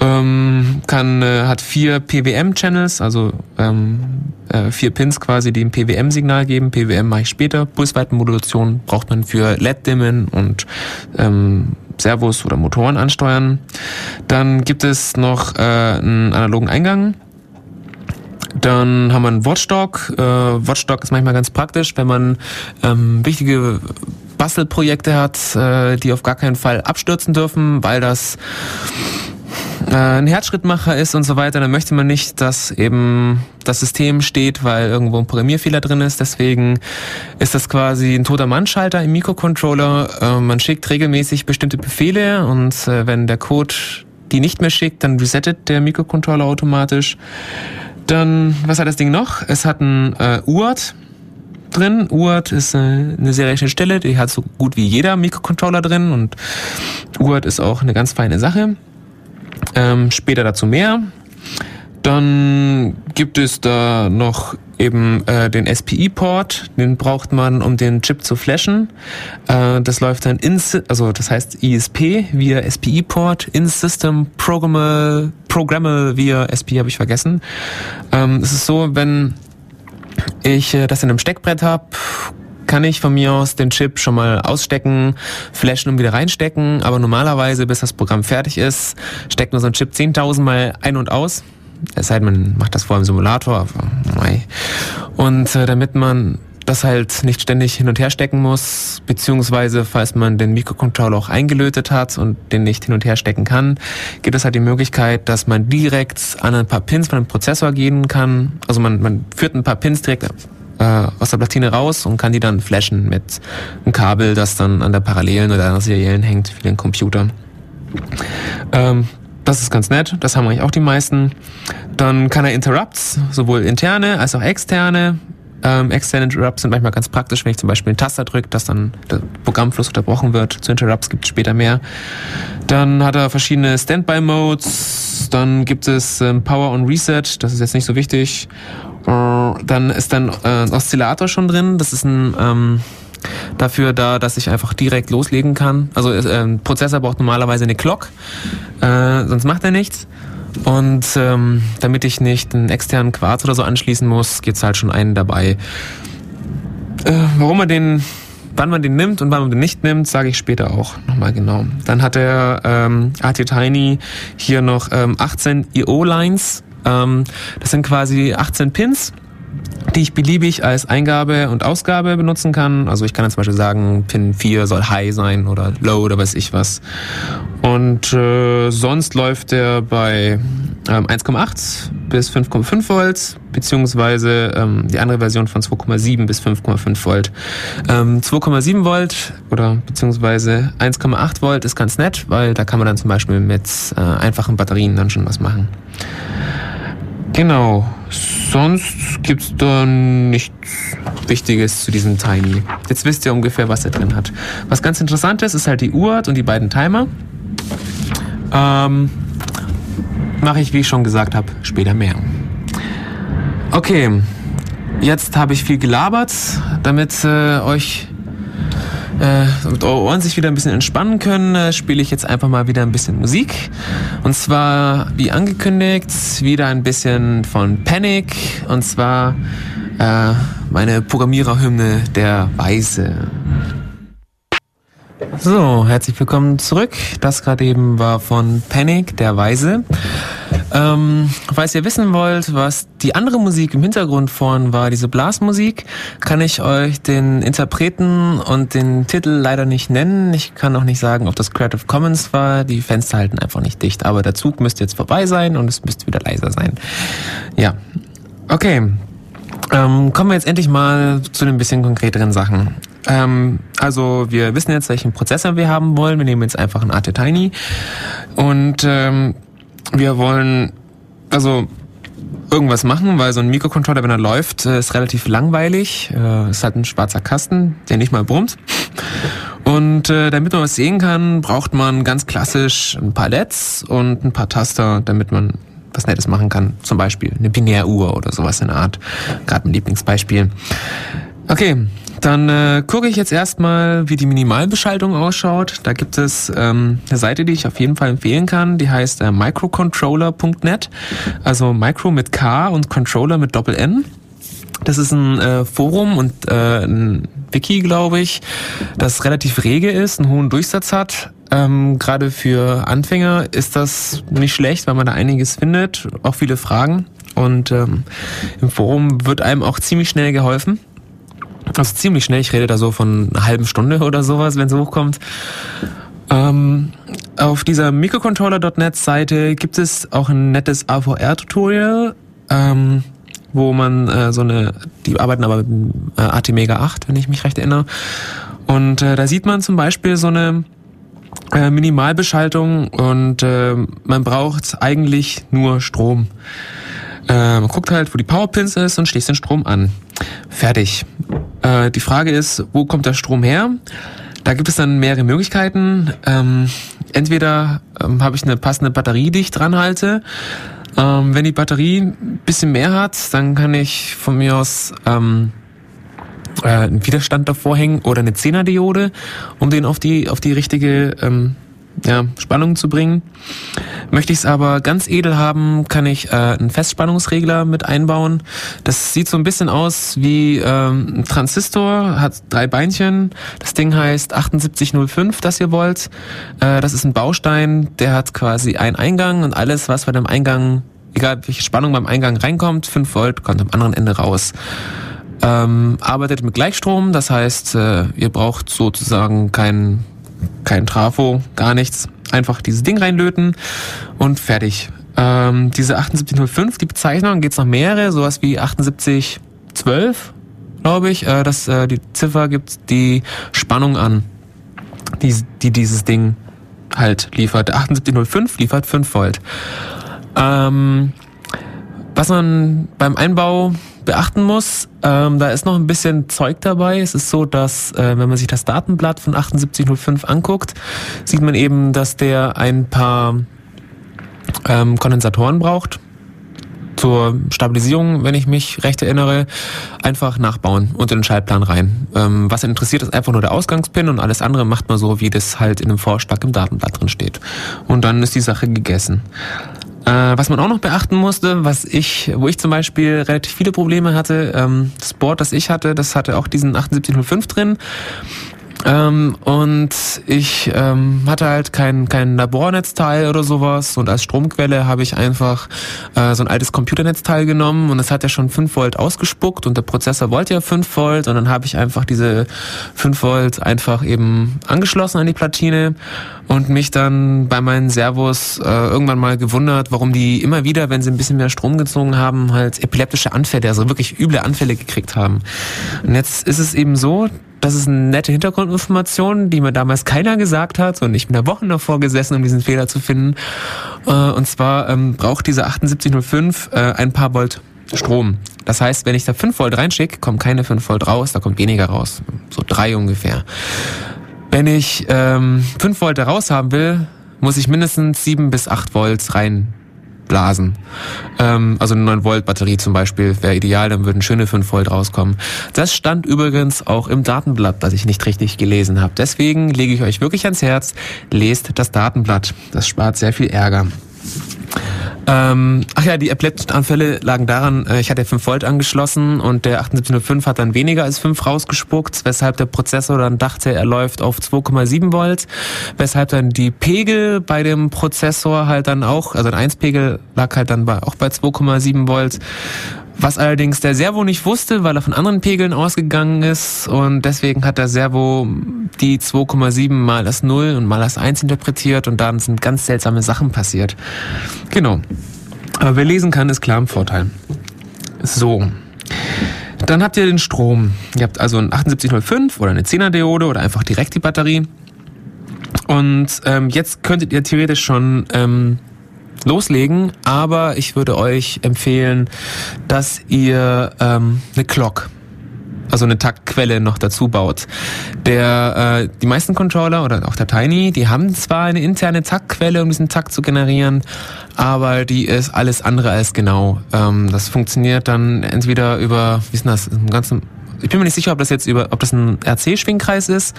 ähm, kann, äh, hat vier PWM-Channels, also ähm, äh, vier Pins quasi, die ein PWM-Signal geben. PWM mache ich später. Pulsweitenmodulation braucht man für LED-Dimmen und ähm, Servos oder Motoren ansteuern. Dann gibt es noch äh, einen analogen Eingang. Dann haben wir einen Watchdog. Äh, Watchdog ist manchmal ganz praktisch, wenn man ähm, wichtige Bastelprojekte hat, äh, die auf gar keinen Fall abstürzen dürfen, weil das ein Herzschrittmacher ist und so weiter, dann möchte man nicht, dass eben das System steht, weil irgendwo ein Programmierfehler drin ist. Deswegen ist das quasi ein toter Mannschalter im Mikrocontroller. Äh, man schickt regelmäßig bestimmte Befehle und äh, wenn der Code die nicht mehr schickt, dann resettet der Mikrocontroller automatisch. Dann, was hat das Ding noch? Es hat ein äh, UART drin. UART ist äh, eine sehr rechte Stelle, die hat so gut wie jeder Mikrocontroller drin und UART ist auch eine ganz feine Sache. Ähm, später dazu mehr. Dann gibt es da noch eben äh, den SPI-Port, den braucht man, um den Chip zu flashen. Äh, das läuft dann in, also das heißt ISP via SPI-Port, In-System Programmable, via SPI habe ich vergessen. Ähm, es ist so, wenn ich äh, das in einem Steckbrett habe, kann ich von mir aus den Chip schon mal ausstecken, flashen und wieder reinstecken. Aber normalerweise, bis das Programm fertig ist, steckt man so ein Chip 10.000 Mal ein und aus. Es sei denn, man macht das vor im Simulator. Und äh, damit man das halt nicht ständig hin und her stecken muss, beziehungsweise falls man den Mikrocontroller auch eingelötet hat und den nicht hin und her stecken kann, gibt es halt die Möglichkeit, dass man direkt an ein paar Pins von dem Prozessor gehen kann. Also man, man führt ein paar Pins direkt äh, aus der Platine raus und kann die dann flashen mit einem Kabel, das dann an der Parallelen oder an der Seriellen hängt für den Computer. Ähm, das ist ganz nett, das haben eigentlich auch die meisten. Dann kann er Interrupts, sowohl interne als auch externe. Ähm, externe Interrupts sind manchmal ganz praktisch, wenn ich zum Beispiel einen Taster drücke, dass dann der Programmfluss unterbrochen wird. Zu Interrupts gibt es später mehr. Dann hat er verschiedene Standby-Modes. Dann gibt es ähm, Power on Reset. Das ist jetzt nicht so wichtig. Äh, dann ist dann äh, ein Oszillator schon drin. Das ist ein ähm, dafür da, dass ich einfach direkt loslegen kann. Also äh, ein Prozessor braucht normalerweise eine Clock, äh, sonst macht er nichts. Und ähm, damit ich nicht einen externen Quarz oder so anschließen muss, gibt's halt schon einen dabei. Äh, warum man den, wann man den nimmt und wann man den nicht nimmt, sage ich später auch nochmal genau. Dann hat der ähm, AT Tiny hier noch ähm, 18 IO-Lines. Ähm, das sind quasi 18 Pins die ich beliebig als Eingabe und Ausgabe benutzen kann. Also ich kann dann zum Beispiel sagen, Pin 4 soll High sein oder Low oder weiß ich was. Und äh, sonst läuft der bei ähm, 1,8 bis 5,5 Volt, beziehungsweise ähm, die andere Version von 2,7 bis 5,5 Volt. Ähm, 2,7 Volt oder beziehungsweise 1,8 Volt ist ganz nett, weil da kann man dann zum Beispiel mit äh, einfachen Batterien dann schon was machen. Genau. Sonst gibt's da nichts Wichtiges zu diesem Tiny. Jetzt wisst ihr ungefähr, was er drin hat. Was ganz interessant ist, ist halt die Uhr und die beiden Timer. Ähm, Mache ich, wie ich schon gesagt habe, später mehr. Okay, jetzt habe ich viel gelabert, damit äh, euch äh, damit eure Ohren sich wieder ein bisschen entspannen können, äh, spiele ich jetzt einfach mal wieder ein bisschen Musik. Und zwar, wie angekündigt, wieder ein bisschen von Panic. Und zwar äh, meine Programmiererhymne Der Weise. So, herzlich willkommen zurück. Das gerade eben war von Panic, der Weise. Ähm, falls ihr wissen wollt, was die andere Musik im Hintergrund vorn war, diese Blasmusik, kann ich euch den Interpreten und den Titel leider nicht nennen. Ich kann auch nicht sagen, ob das Creative Commons war. Die Fenster halten einfach nicht dicht. Aber der Zug müsste jetzt vorbei sein und es müsste wieder leiser sein. Ja. Okay. Ähm, kommen wir jetzt endlich mal zu den bisschen konkreteren Sachen. Ähm, also wir wissen jetzt, welchen Prozessor wir haben wollen. Wir nehmen jetzt einfach einen AT Tiny und ähm, wir wollen also irgendwas machen, weil so ein Mikrocontroller, wenn er läuft, äh, ist relativ langweilig. Äh, ist halt ein schwarzer Kasten, der nicht mal brummt. Und äh, damit man was sehen kann, braucht man ganz klassisch ein paar LEDs und ein paar Taster, damit man was Nettes machen kann. Zum Beispiel eine Binäruhr oder sowas in der Art. Gerade mein Lieblingsbeispiel. Okay, dann äh, gucke ich jetzt erstmal, wie die Minimalbeschaltung ausschaut. Da gibt es ähm, eine Seite, die ich auf jeden Fall empfehlen kann. Die heißt äh, microcontroller.net. Also Micro mit K und Controller mit Doppel N. Das ist ein äh, Forum und äh, ein Wiki, glaube ich, das relativ rege ist, einen hohen Durchsatz hat. Ähm, Gerade für Anfänger ist das nicht schlecht, weil man da einiges findet, auch viele Fragen. Und ähm, im Forum wird einem auch ziemlich schnell geholfen. Also ziemlich schnell, ich rede da so von einer halben Stunde oder sowas, wenn es hochkommt. Ähm, auf dieser Microcontroller.net Seite gibt es auch ein nettes AVR-Tutorial, ähm, wo man äh, so eine, die arbeiten aber mit äh, AT-Mega 8, wenn ich mich recht erinnere. Und äh, da sieht man zum Beispiel so eine äh, Minimalbeschaltung und äh, man braucht eigentlich nur Strom. Man guckt halt, wo die Powerpins ist und schließt den Strom an. Fertig. Äh, die Frage ist, wo kommt der Strom her? Da gibt es dann mehrere Möglichkeiten. Ähm, entweder ähm, habe ich eine passende Batterie, die ich dran halte. Ähm, wenn die Batterie ein bisschen mehr hat, dann kann ich von mir aus ähm, äh, einen Widerstand davor hängen oder eine Zehnerdiode, um den auf die auf die richtige ähm, ja, Spannung zu bringen. Möchte ich es aber ganz edel haben, kann ich äh, einen Festspannungsregler mit einbauen. Das sieht so ein bisschen aus wie ähm, ein Transistor, hat drei Beinchen. Das Ding heißt 7805, das ihr wollt. Äh, das ist ein Baustein, der hat quasi einen Eingang und alles, was bei dem Eingang, egal welche Spannung beim Eingang reinkommt, 5 Volt, kommt am anderen Ende raus. Ähm, arbeitet mit Gleichstrom, das heißt, äh, ihr braucht sozusagen keinen kein Trafo, gar nichts. Einfach dieses Ding reinlöten und fertig. Ähm, diese 7805, die Bezeichnung, geht's noch mehrere, sowas wie 7812, glaube ich. Äh, dass äh, die Ziffer gibt die Spannung an, die, die dieses Ding halt liefert. 7805 liefert 5 Volt. Ähm, was man beim Einbau beachten muss, ähm, da ist noch ein bisschen Zeug dabei. Es ist so, dass äh, wenn man sich das Datenblatt von 7805 anguckt, sieht man eben, dass der ein paar ähm, Kondensatoren braucht zur Stabilisierung, wenn ich mich recht erinnere, einfach nachbauen und in den Schaltplan rein. Ähm, was interessiert, ist einfach nur der Ausgangspin und alles andere macht man so, wie das halt in einem Vorschlag im Datenblatt drin steht. Und dann ist die Sache gegessen. Äh, was man auch noch beachten musste, was ich, wo ich zum Beispiel relativ viele Probleme hatte, ähm, das Board, das ich hatte, das hatte auch diesen 7805 drin. Ähm, und ich ähm, hatte halt kein, kein Labornetzteil oder sowas. Und als Stromquelle habe ich einfach äh, so ein altes Computernetzteil genommen. Und es hat ja schon 5 Volt ausgespuckt. Und der Prozessor wollte ja 5 Volt. Und dann habe ich einfach diese 5 Volt einfach eben angeschlossen an die Platine. Und mich dann bei meinen Servos äh, irgendwann mal gewundert, warum die immer wieder, wenn sie ein bisschen mehr Strom gezogen haben, halt epileptische Anfälle, also wirklich üble Anfälle gekriegt haben. Und jetzt ist es eben so, das ist eine nette Hintergrundinformation, die mir damals keiner gesagt hat und ich bin da Wochen davor gesessen, um diesen Fehler zu finden. Äh, und zwar ähm, braucht dieser 7805 äh, ein paar Volt Strom. Das heißt, wenn ich da 5 Volt reinschicke, kommen keine 5 Volt raus, da kommt weniger raus. So drei ungefähr. Wenn ich ähm, 5 Volt da raus haben will, muss ich mindestens 7 bis 8 Volt rein blasen. Ähm, also eine 9 Volt Batterie zum Beispiel wäre ideal, dann würden schöne 5 Volt rauskommen. Das stand übrigens auch im Datenblatt, das ich nicht richtig gelesen habe. Deswegen lege ich euch wirklich ans Herz, lest das Datenblatt. Das spart sehr viel Ärger. Ähm, ach ja, die Epileptianfälle lagen daran, äh, ich hatte 5 Volt angeschlossen und der 7805 hat dann weniger als 5 rausgespuckt, weshalb der Prozessor dann dachte, er läuft auf 2,7 Volt, weshalb dann die Pegel bei dem Prozessor halt dann auch, also ein 1-Pegel lag halt dann bei, auch bei 2,7 Volt was allerdings der Servo nicht wusste, weil er von anderen Pegeln ausgegangen ist und deswegen hat der Servo die 2,7 mal das 0 und mal das 1 interpretiert und dann sind ganz seltsame Sachen passiert. Genau. Aber wer lesen kann, ist klar im Vorteil. So. Dann habt ihr den Strom. Ihr habt also ein 7805 oder eine 10er Diode oder einfach direkt die Batterie. Und ähm, jetzt könntet ihr theoretisch schon ähm, loslegen, aber ich würde euch empfehlen, dass ihr ähm, eine Clock also eine Taktquelle noch dazu baut. Der, äh, die meisten Controller oder auch der Tiny, die haben zwar eine interne Taktquelle, um diesen Takt zu generieren, aber die ist alles andere als genau. Ähm, das funktioniert dann entweder über, wie ist denn das, im ganzen ich bin mir nicht sicher, ob das jetzt über, ob das ein RC-Schwingkreis ist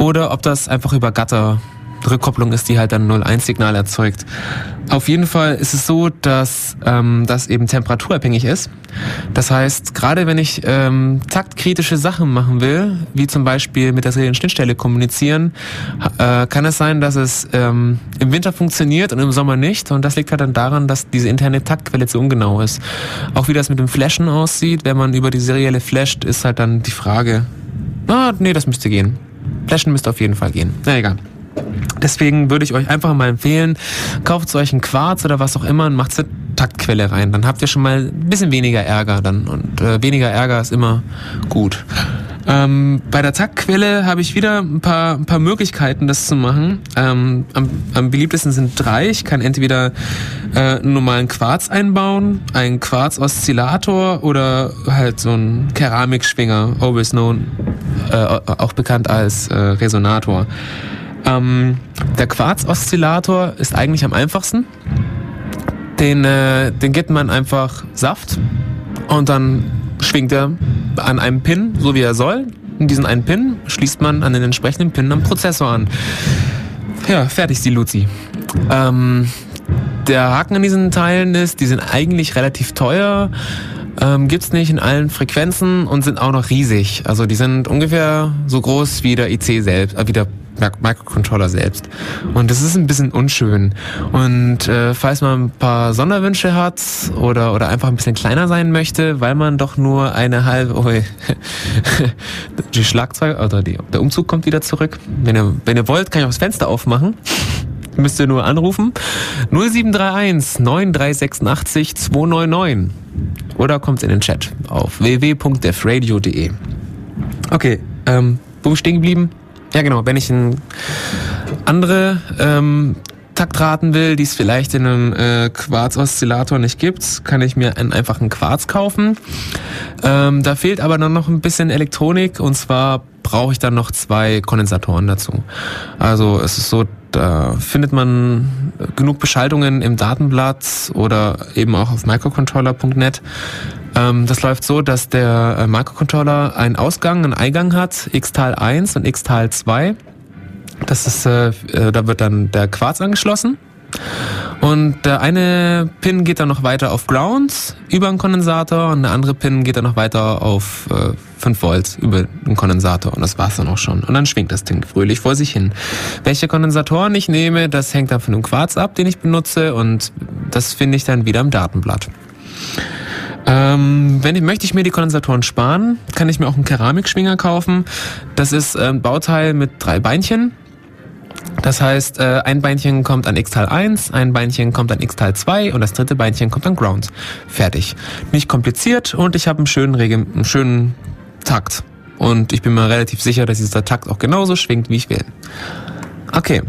oder ob das einfach über Gatter Rückkopplung ist, die halt dann 0-1-Signal erzeugt. Auf jeden Fall ist es so, dass ähm, das eben temperaturabhängig ist. Das heißt, gerade wenn ich ähm, taktkritische Sachen machen will, wie zum Beispiel mit der Serienschnittstelle kommunizieren, äh, kann es sein, dass es ähm, im Winter funktioniert und im Sommer nicht. Und das liegt halt dann daran, dass diese interne Taktquelle zu ungenau ist. Auch wie das mit dem Flashen aussieht, wenn man über die serielle flasht, ist halt dann die Frage. Ah, nee, das müsste gehen. Flashen müsste auf jeden Fall gehen. Na egal. Deswegen würde ich euch einfach mal empfehlen, kauft euch einen Quarz oder was auch immer und macht eine Taktquelle rein. Dann habt ihr schon mal ein bisschen weniger Ärger dann und äh, weniger Ärger ist immer gut. Ähm, bei der Taktquelle habe ich wieder ein paar, ein paar Möglichkeiten, das zu machen. Ähm, am, am beliebtesten sind drei. Ich kann entweder äh, einen normalen Quarz einbauen, einen Quarz-Oszillator oder halt so einen Keramikschwinger, always known, äh, auch bekannt als äh, Resonator. Ähm, der Quarz-Oszillator ist eigentlich am einfachsten. Den, äh, den gibt man einfach Saft und dann schwingt er an einem Pin, so wie er soll. Und diesen einen Pin schließt man an den entsprechenden Pin am Prozessor an. Ja, fertig die Luzi. Ähm, der Haken an diesen Teilen ist, die sind eigentlich relativ teuer. Ähm, gibt's nicht in allen Frequenzen und sind auch noch riesig. Also die sind ungefähr so groß wie der IC selbst, äh, wie der Microcontroller selbst. Und das ist ein bisschen unschön. Und äh, falls man ein paar Sonderwünsche hat oder, oder einfach ein bisschen kleiner sein möchte, weil man doch nur eine halbe, oh, die Schlagzeug, oder die, der Umzug kommt wieder zurück. Wenn ihr, wenn ihr wollt, kann ich auch das Fenster aufmachen. Müsst ihr nur anrufen. 0731 9386 299. Oder kommt in den Chat auf www.defradio.de. Okay, ähm, wo stehen geblieben? Ja, genau. Wenn ich ein andere ähm, Taktraten will, die es vielleicht in einem äh, Quarz-Oszillator nicht gibt, kann ich mir einen einfachen Quarz kaufen. Ähm, da fehlt aber dann noch ein bisschen Elektronik und zwar brauche ich dann noch zwei Kondensatoren dazu. Also es ist so, da findet man genug Beschaltungen im Datenblatt oder eben auch auf microcontroller.net. Ähm, das läuft so, dass der äh, Microcontroller einen Ausgang, einen Eingang hat, Xtal 1 und Xtal 2. Das ist, äh, äh, da wird dann der Quarz angeschlossen. Und der eine Pin geht dann noch weiter auf Ground über den Kondensator und der andere Pin geht dann noch weiter auf äh, 5 Volt über den Kondensator und das war's dann auch schon. Und dann schwingt das Ding fröhlich vor sich hin. Welche Kondensatoren ich nehme, das hängt dann von dem Quarz ab, den ich benutze und das finde ich dann wieder im Datenblatt. Ähm, wenn ich möchte ich mir die Kondensatoren sparen, kann ich mir auch einen Keramikschwinger kaufen. Das ist ein Bauteil mit drei Beinchen das heißt, äh, ein Beinchen kommt an X-Teil 1, ein Beinchen kommt an X-Teil 2 und das dritte Beinchen kommt an Ground. Fertig. Nicht kompliziert und ich habe einen schönen, Regel, einen schönen Takt. Und ich bin mir relativ sicher, dass dieser Takt auch genauso schwingt, wie ich will. Okay.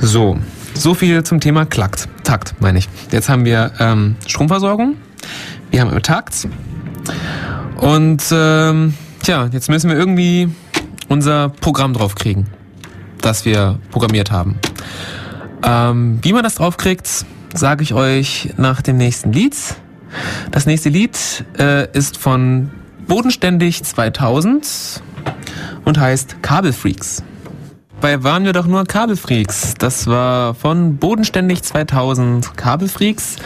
So. So viel zum Thema Klackt. Takt, meine ich. Jetzt haben wir ähm, Stromversorgung. Wir haben Takt. Und ähm, tja, jetzt müssen wir irgendwie unser Programm draufkriegen das wir programmiert haben. Ähm, wie man das draufkriegt, sage ich euch nach dem nächsten Lied. Das nächste Lied äh, ist von Bodenständig 2000 und heißt Kabelfreaks. Bei waren wir doch nur Kabelfreaks. Das war von Bodenständig 2000 Kabelfreaks.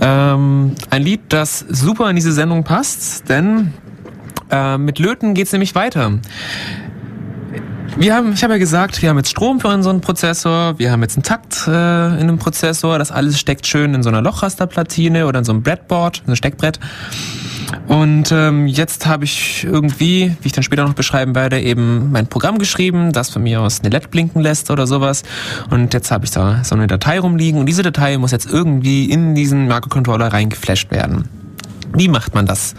Ähm, ein Lied, das super in diese Sendung passt, denn äh, mit Löten geht's nämlich weiter. Wir haben, ich habe ja gesagt, wir haben jetzt Strom für unseren Prozessor, wir haben jetzt einen Takt äh, in einem Prozessor, das alles steckt schön in so einer Lochrasterplatine oder in so einem Breadboard, ein Steckbrett. Und ähm, jetzt habe ich irgendwie, wie ich dann später noch beschreiben werde, eben mein Programm geschrieben, das von mir aus eine LED blinken lässt oder sowas. Und jetzt habe ich da so eine Datei rumliegen und diese Datei muss jetzt irgendwie in diesen Microcontroller reingeflasht werden. Wie macht man das?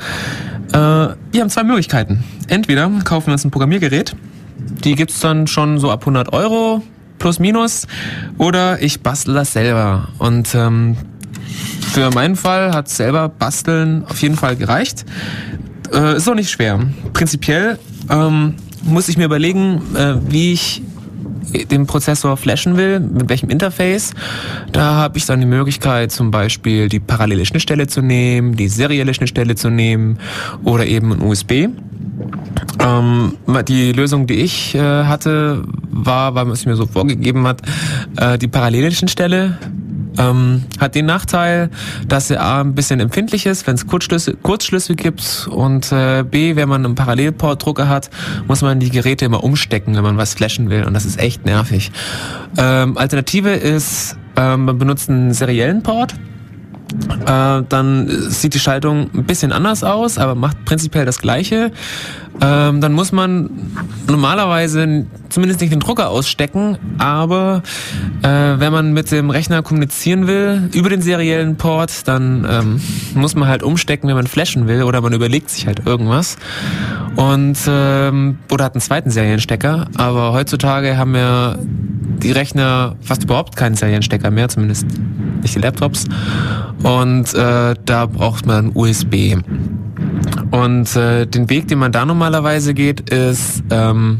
Äh, wir haben zwei Möglichkeiten. Entweder kaufen wir uns ein Programmiergerät, die gibt's dann schon so ab 100 Euro plus minus oder ich bastel das selber. Und ähm, für meinen Fall hat selber basteln auf jeden Fall gereicht. Äh, ist auch nicht schwer. Prinzipiell ähm, muss ich mir überlegen, äh, wie ich den Prozessor flashen will, mit welchem Interface. Da habe ich dann die Möglichkeit, zum Beispiel die parallele Schnittstelle zu nehmen, die serielle Schnittstelle zu nehmen oder eben ein USB. Ähm, die Lösung, die ich äh, hatte, war, weil man es mir so vorgegeben hat, äh, die parallele Schnittstelle ähm, hat den Nachteil, dass er A ein bisschen empfindlich ist, wenn es Kurzschlüsse, Kurzschlüsse gibt und äh, B, wenn man einen Parallelportdrucker hat, muss man die Geräte immer umstecken, wenn man was flashen will und das ist echt nervig. Ähm, Alternative ist, ähm, man benutzt einen seriellen Port äh, dann sieht die Schaltung ein bisschen anders aus, aber macht prinzipiell das Gleiche. Ähm, dann muss man normalerweise zumindest nicht den Drucker ausstecken, aber äh, wenn man mit dem Rechner kommunizieren will über den seriellen Port, dann ähm, muss man halt umstecken, wenn man flashen will oder man überlegt sich halt irgendwas und ähm, oder hat einen zweiten Serienstecker. Aber heutzutage haben wir die Rechner fast überhaupt keinen Serienstecker mehr, zumindest nicht die Laptops. Und äh, da braucht man USB. Und äh, den Weg, den man da normalerweise geht, ist, ähm,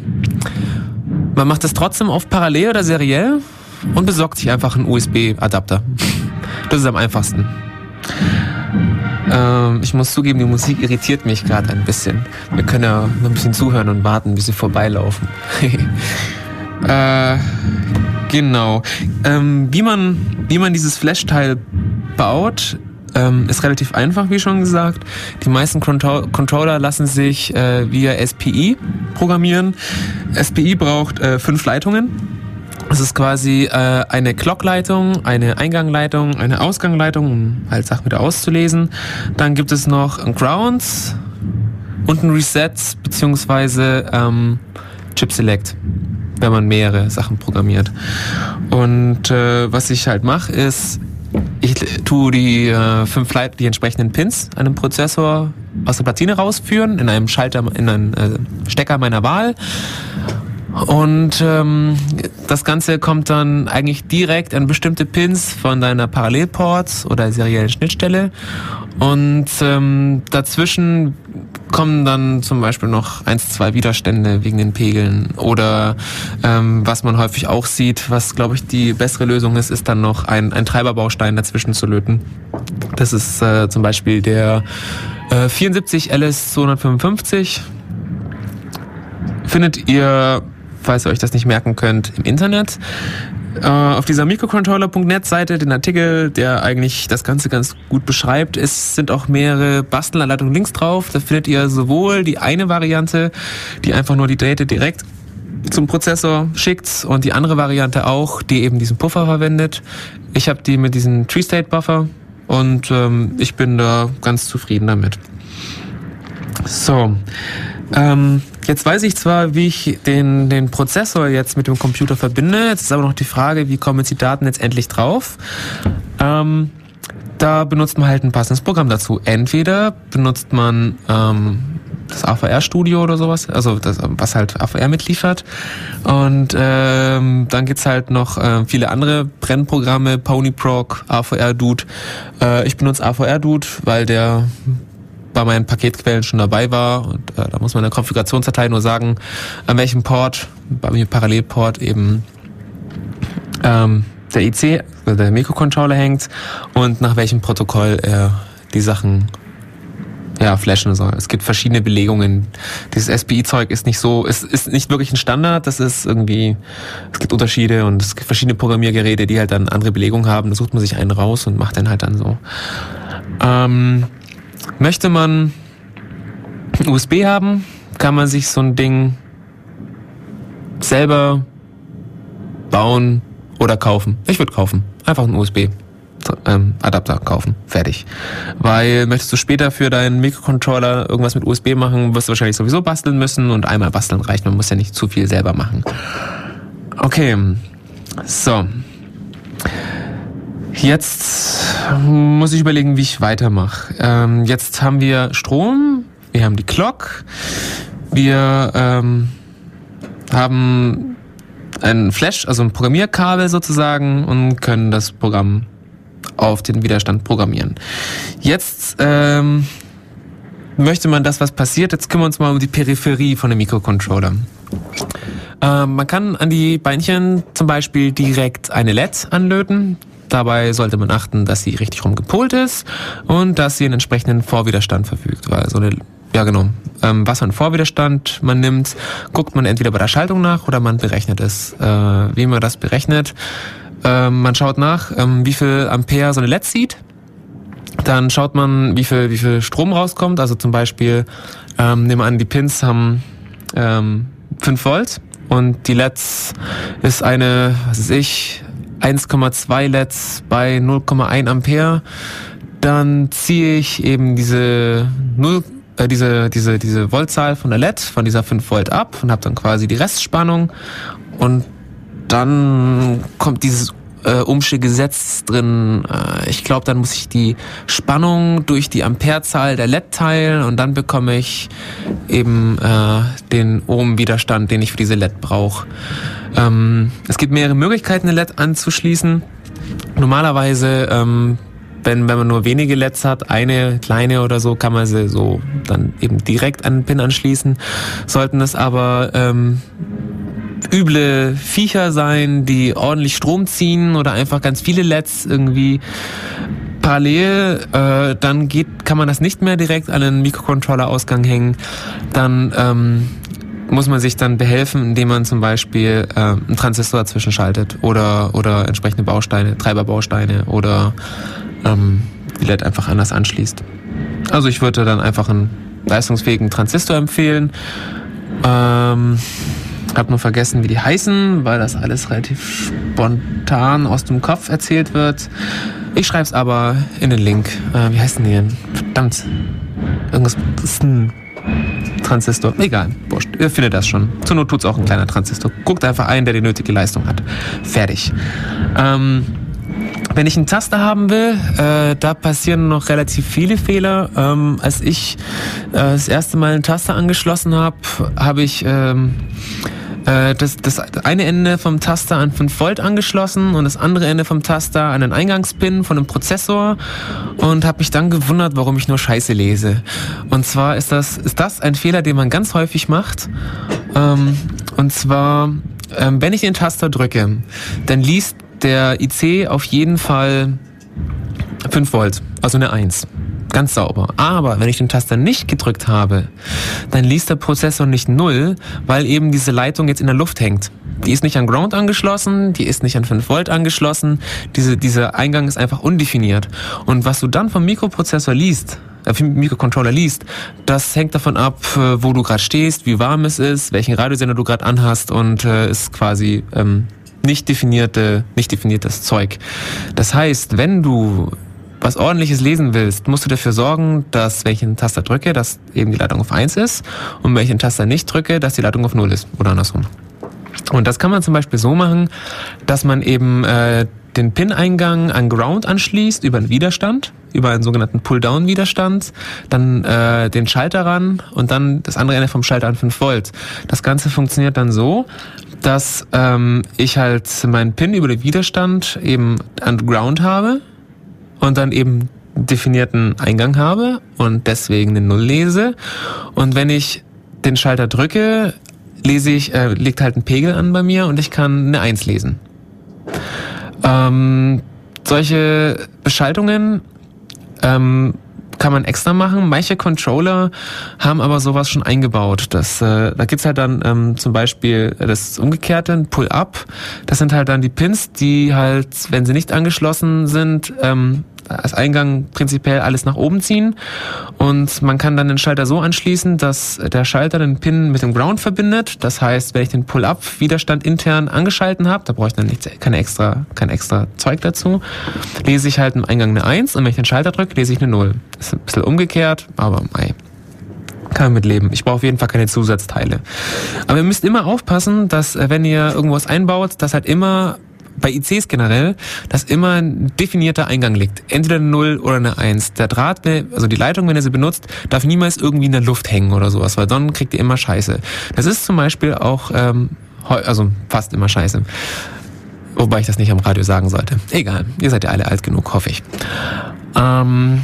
man macht es trotzdem auf parallel oder seriell und besorgt sich einfach einen USB-Adapter. Das ist am einfachsten. Ähm, ich muss zugeben, die Musik irritiert mich gerade ein bisschen. Wir können ja noch ein bisschen zuhören und warten, wie sie vorbeilaufen. äh, genau. Ähm, wie, man, wie man dieses Flash-Teil baut, ähm, ist relativ einfach, wie schon gesagt. Die meisten Contro Controller lassen sich äh, via SPI programmieren. SPI braucht äh, fünf Leitungen. Es ist quasi äh, eine Clockleitung, eine Eingangleitung, eine Ausgangleitung, um halt Sachen wieder auszulesen. Dann gibt es noch ein Ground und ein Reset beziehungsweise ähm, Chip Select, wenn man mehrere Sachen programmiert. Und äh, was ich halt mache, ist, ich tue die äh, fünf Leit die entsprechenden Pins an einem Prozessor aus der Platine rausführen, in einem Schalter, in einen äh, Stecker meiner Wahl Und ähm, das Ganze kommt dann eigentlich direkt an bestimmte Pins von deiner Parallelports oder seriellen Schnittstelle. Und ähm, dazwischen kommen dann zum Beispiel noch eins, zwei Widerstände wegen den Pegeln. Oder ähm, was man häufig auch sieht, was glaube ich die bessere Lösung ist, ist dann noch ein, ein Treiberbaustein dazwischen zu löten. Das ist äh, zum Beispiel der äh, 74 LS 255. Findet ihr falls ihr euch das nicht merken könnt, im Internet. Äh, auf dieser Microcontroller.net Seite, den Artikel, der eigentlich das Ganze ganz gut beschreibt, es sind auch mehrere Bastelanleitungen links drauf. Da findet ihr sowohl die eine Variante, die einfach nur die Drähte direkt zum Prozessor schickt und die andere Variante auch, die eben diesen Puffer verwendet. Ich habe die mit diesem Tree-State-Buffer und ähm, ich bin da ganz zufrieden damit. So, ähm, jetzt weiß ich zwar, wie ich den, den Prozessor jetzt mit dem Computer verbinde. Jetzt ist aber noch die Frage, wie kommen jetzt die Daten jetzt endlich drauf? Ähm, da benutzt man halt ein passendes Programm dazu. Entweder benutzt man ähm, das AVR Studio oder sowas, also das, was halt AVR mitliefert. Und ähm, dann gibt's halt noch äh, viele andere Brennprogramme, PonyProc, AVR Dude. Äh, ich benutze AVR Dude, weil der bei meinen Paketquellen schon dabei war. Und äh, da muss man in der Konfigurationsdatei nur sagen, an welchem Port, bei mir Parallelport eben ähm, der IC, also der Mikrocontroller hängt und nach welchem Protokoll er die Sachen ja, flashen soll. Es gibt verschiedene Belegungen. Dieses SPI-Zeug ist nicht so, ist, ist nicht wirklich ein Standard. Das ist irgendwie, es gibt Unterschiede und es gibt verschiedene Programmiergeräte, die halt dann andere Belegungen haben. Da sucht man sich einen raus und macht den halt dann so. Ähm, Möchte man USB haben, kann man sich so ein Ding selber bauen oder kaufen. Ich würde kaufen. Einfach einen USB. Ähm, Adapter kaufen. Fertig. Weil möchtest du später für deinen Mikrocontroller irgendwas mit USB machen, wirst du wahrscheinlich sowieso basteln müssen und einmal basteln reicht. Man muss ja nicht zu viel selber machen. Okay. So. Jetzt muss ich überlegen, wie ich weitermache. Ähm, jetzt haben wir Strom, wir haben die Clock, wir ähm, haben ein Flash, also ein Programmierkabel sozusagen und können das Programm auf den Widerstand programmieren. Jetzt ähm, möchte man das, was passiert. Jetzt kümmern wir uns mal um die Peripherie von dem Mikrocontroller. Ähm, man kann an die Beinchen zum Beispiel direkt eine LED anlöten. Dabei sollte man achten, dass sie richtig rum gepolt ist und dass sie einen entsprechenden Vorwiderstand verfügt. Weil so eine ja, genau. Ähm, was für einen Vorwiderstand man nimmt, guckt man entweder bei der Schaltung nach oder man berechnet es. Äh, wie man das berechnet, ähm, man schaut nach, ähm, wie viel Ampere so eine LED zieht. Dann schaut man, wie viel, wie viel Strom rauskommt. Also zum Beispiel, ähm, nehmen wir an, die Pins haben ähm, 5 Volt und die LEDs ist eine, was weiß ich, 1,2 LEDs bei 0,1 Ampere, dann ziehe ich eben diese 0 äh, diese diese diese Voltzahl von der LED von dieser 5 Volt ab und habe dann quasi die Restspannung. Und dann kommt dieses äh, Umsche Gesetz drin. Äh, ich glaube, dann muss ich die Spannung durch die Amperezahl der LED teilen und dann bekomme ich eben äh, den Ohmwiderstand, den ich für diese LED brauche. Ähm, es gibt mehrere Möglichkeiten, eine LED anzuschließen. Normalerweise, ähm, wenn, wenn man nur wenige LEDs hat, eine kleine oder so, kann man sie so dann eben direkt an den Pin anschließen. Sollten es aber ähm, üble Viecher sein, die ordentlich Strom ziehen oder einfach ganz viele LEDs irgendwie parallel, äh, dann geht, kann man das nicht mehr direkt an den Mikrocontroller-Ausgang hängen. Dann ähm, muss man sich dann behelfen, indem man zum Beispiel äh, einen Transistor dazwischen schaltet oder, oder entsprechende Bausteine, Treiberbausteine oder ähm, die LED einfach anders anschließt. Also ich würde dann einfach einen leistungsfähigen Transistor empfehlen. Ähm, hab nur vergessen, wie die heißen, weil das alles relativ spontan aus dem Kopf erzählt wird. Ich schreibe es aber in den Link. Äh, wie heißen die denn? Verdammt. Irgendwas. Das ist ein Transistor. Egal, wurscht. Ihr findet das schon. Zur Not tut's auch ein kleiner Transistor. Guckt einfach ein, der die nötige Leistung hat. Fertig. Ähm, wenn ich einen Taster haben will, äh, da passieren noch relativ viele Fehler. Ähm, als ich äh, das erste Mal einen Taster angeschlossen habe, habe ich ähm, äh, das, das eine Ende vom Taster an 5 Volt angeschlossen und das andere Ende vom Taster an den Eingangspin von einem Prozessor und habe mich dann gewundert, warum ich nur Scheiße lese. Und zwar ist das, ist das ein Fehler, den man ganz häufig macht. Ähm, und zwar, ähm, wenn ich den Taster drücke, dann liest der IC auf jeden Fall 5 Volt, also eine 1 ganz sauber. Aber wenn ich den Taster nicht gedrückt habe, dann liest der Prozessor nicht null, weil eben diese Leitung jetzt in der Luft hängt. Die ist nicht an Ground angeschlossen, die ist nicht an 5 Volt angeschlossen, diese, dieser Eingang ist einfach undefiniert. Und was du dann vom Mikroprozessor liest, äh, Mikrocontroller liest, das hängt davon ab, äh, wo du gerade stehst, wie warm es ist, welchen Radiosender du gerade anhast und äh, ist quasi ähm, nicht definierte, nicht definiertes Zeug. Das heißt, wenn du was ordentliches lesen willst, musst du dafür sorgen, dass wenn ich einen Taster drücke, dass eben die Leitung auf 1 ist und wenn ich einen Taster nicht drücke, dass die Leitung auf 0 ist oder andersrum. Und das kann man zum Beispiel so machen, dass man eben äh, den Pin-Eingang an Ground anschließt über einen Widerstand, über einen sogenannten Pull-Down-Widerstand, dann äh, den Schalter ran und dann das andere Ende vom Schalter an 5 Volt. Das Ganze funktioniert dann so, dass ähm, ich halt meinen Pin über den Widerstand eben an Ground habe und dann eben definierten Eingang habe und deswegen eine Null lese. Und wenn ich den Schalter drücke, lese ich, äh, legt halt ein Pegel an bei mir und ich kann eine Eins lesen. Ähm, solche Beschaltungen ähm, kann man extra machen. Manche Controller haben aber sowas schon eingebaut. Das, äh, da gibt's halt dann ähm, zum Beispiel das umgekehrte, Pull-Up. Das sind halt dann die Pins, die halt, wenn sie nicht angeschlossen sind, ähm, als Eingang prinzipiell alles nach oben ziehen und man kann dann den Schalter so anschließen, dass der Schalter den Pin mit dem Ground verbindet. Das heißt, wenn ich den Pull-Up-Widerstand intern angeschalten habe, da brauche ich dann nichts, keine extra, kein extra Zeug dazu, lese ich halt im Eingang eine 1 und wenn ich den Schalter drücke, lese ich eine 0. Das ist ein bisschen umgekehrt, aber mei kann man mitleben. Ich brauche auf jeden Fall keine Zusatzteile. Aber ihr müsst immer aufpassen, dass äh, wenn ihr irgendwas einbaut, dass halt immer bei ICs generell, dass immer ein definierter Eingang liegt. Entweder eine 0 oder eine 1. Der Draht, also die Leitung, wenn ihr sie benutzt, darf niemals irgendwie in der Luft hängen oder sowas, weil dann kriegt ihr immer Scheiße. Das ist zum Beispiel auch, ähm, also fast immer Scheiße. Wobei ich das nicht am Radio sagen sollte. Egal, ihr seid ja alle alt genug, hoffe ich. Ähm,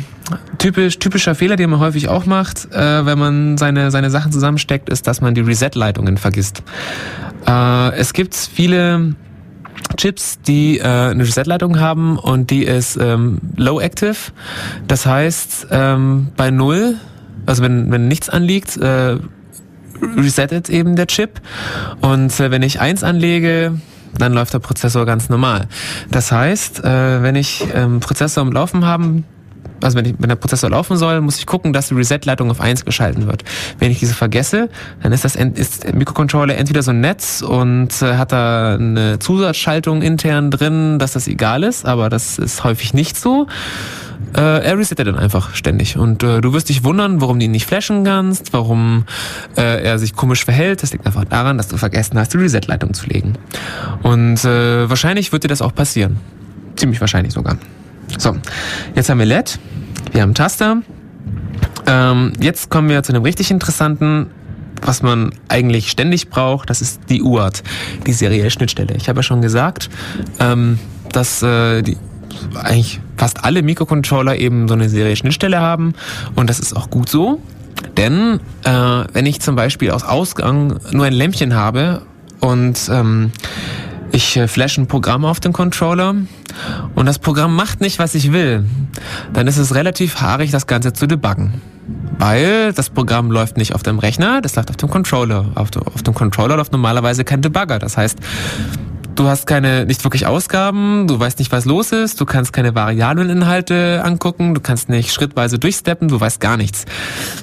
typisch, typischer Fehler, den man häufig auch macht, äh, wenn man seine, seine Sachen zusammensteckt, ist, dass man die Reset-Leitungen vergisst. Äh, es gibt viele Chips, die äh, eine Reset-Leitung haben und die ist ähm, low active. Das heißt, ähm, bei null, also wenn, wenn nichts anliegt, äh, resettet eben der Chip. Und äh, wenn ich eins anlege, dann läuft der Prozessor ganz normal. Das heißt, äh, wenn ich ähm, Prozessor am Laufen haben also wenn, ich, wenn der Prozessor laufen soll, muss ich gucken, dass die Reset-Leitung auf 1 geschalten wird. Wenn ich diese vergesse, dann ist das ist Mikrocontroller entweder so ein Netz und äh, hat da eine Zusatzschaltung intern drin, dass das egal ist, aber das ist häufig nicht so. Äh, er resettet dann einfach ständig. Und äh, du wirst dich wundern, warum du ihn nicht flashen kannst, warum äh, er sich komisch verhält. Das liegt einfach daran, dass du vergessen hast, die Reset-Leitung zu legen. Und äh, wahrscheinlich wird dir das auch passieren. Ziemlich wahrscheinlich sogar. So, jetzt haben wir LED, wir haben Taster. Ähm, jetzt kommen wir zu einem richtig interessanten, was man eigentlich ständig braucht. Das ist die UART, die serielle Schnittstelle. Ich habe ja schon gesagt, ähm, dass äh, die eigentlich fast alle Mikrocontroller eben so eine serielle Schnittstelle haben und das ist auch gut so. Denn äh, wenn ich zum Beispiel aus Ausgang nur ein Lämpchen habe und ähm, ich äh, flash ein Programm auf den Controller und das Programm macht nicht, was ich will, dann ist es relativ haarig, das Ganze zu debuggen. Weil das Programm läuft nicht auf dem Rechner, das läuft auf dem Controller. Auf, auf dem Controller läuft normalerweise kein Debugger. Das heißt, du hast keine, nicht wirklich Ausgaben, du weißt nicht, was los ist, du kannst keine Variableninhalte angucken, du kannst nicht schrittweise durchsteppen, du weißt gar nichts.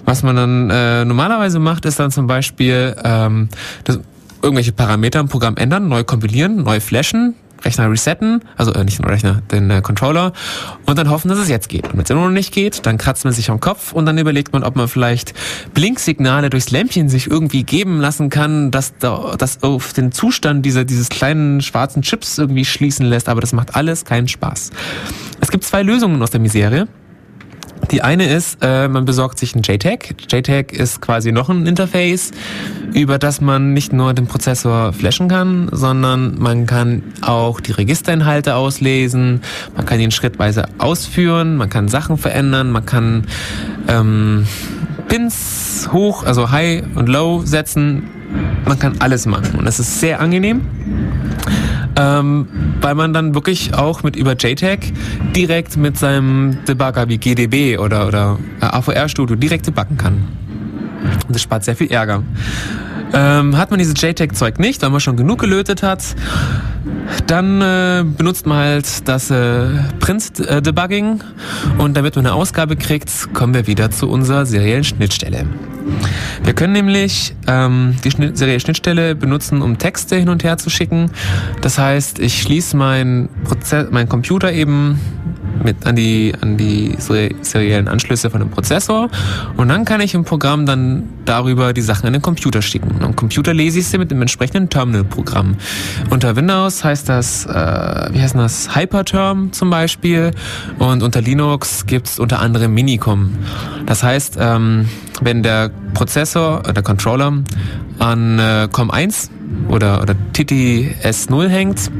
Was man dann äh, normalerweise macht, ist dann zum Beispiel ähm, das, irgendwelche Parameter im Programm ändern, neu kompilieren, neu flashen, Rechner resetten, also äh, nicht den Rechner, den äh, Controller und dann hoffen, dass es jetzt geht. Und wenn es immer noch nicht geht, dann kratzt man sich am Kopf und dann überlegt man, ob man vielleicht Blinksignale durchs Lämpchen sich irgendwie geben lassen kann, dass da, das auf den Zustand dieser, dieses kleinen schwarzen Chips irgendwie schließen lässt, aber das macht alles keinen Spaß. Es gibt zwei Lösungen aus der Misere. Die eine ist, äh, man besorgt sich ein JTAG. JTAG ist quasi noch ein Interface, über das man nicht nur den Prozessor flashen kann, sondern man kann auch die Registerinhalte auslesen, man kann ihn schrittweise ausführen, man kann Sachen verändern, man kann ähm, Pins hoch, also High und Low setzen. Man kann alles machen und das ist sehr angenehm ähm, weil man dann wirklich auch mit über JTAG direkt mit seinem Debugger wie GDB oder, oder AVR Studio direkt debuggen kann. Und das spart sehr viel Ärger. Ähm, hat man dieses JTAG-Zeug nicht, weil man schon genug gelötet hat, dann äh, benutzt man halt das äh, Print-Debugging und damit man eine Ausgabe kriegt, kommen wir wieder zu unserer seriellen Schnittstelle. Wir können nämlich ähm, die Schnitt serielle Schnittstelle benutzen, um Texte hin und her zu schicken. Das heißt, ich schließe meinen mein Computer eben mit an die, an die seriellen Anschlüsse von dem Prozessor und dann kann ich im Programm dann darüber die Sachen an den Computer schicken. Und am Computer lese ich sie mit dem entsprechenden Terminal-Programm. Unter Windows heißt das, äh, wie heißt das, Hyperterm zum Beispiel und unter Linux gibt's unter anderem Minicom. Das heißt, ähm, wenn der Prozessor, äh, der Controller an äh, COM1 oder, oder TTS0 hängt,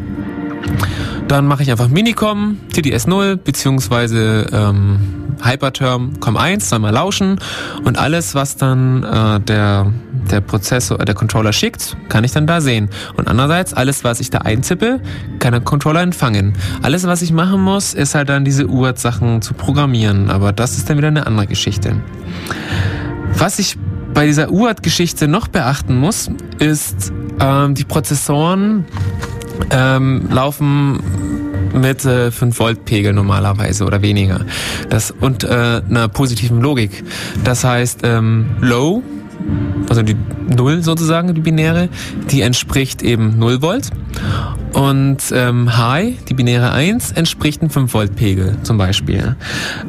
dann mache ich einfach Minicom, TTS0 beziehungsweise ähm, Hyperterm COM1, dann mal lauschen und alles, was dann äh, der, der Prozessor, äh, der Controller schickt, kann ich dann da sehen. Und andererseits, alles, was ich da eintippe, kann der Controller empfangen. Alles, was ich machen muss, ist halt dann diese UART-Sachen zu programmieren, aber das ist dann wieder eine andere Geschichte. Was ich bei dieser UART-Geschichte noch beachten muss, ist ähm, die Prozessoren ähm, laufen mit äh, 5 Volt Pegel normalerweise oder weniger. Das und äh, einer positiven Logik. Das heißt ähm, Low, also die Null sozusagen die binäre, die entspricht eben 0 Volt und ähm, High, die binäre 1, entspricht einem 5 Volt Pegel zum Beispiel.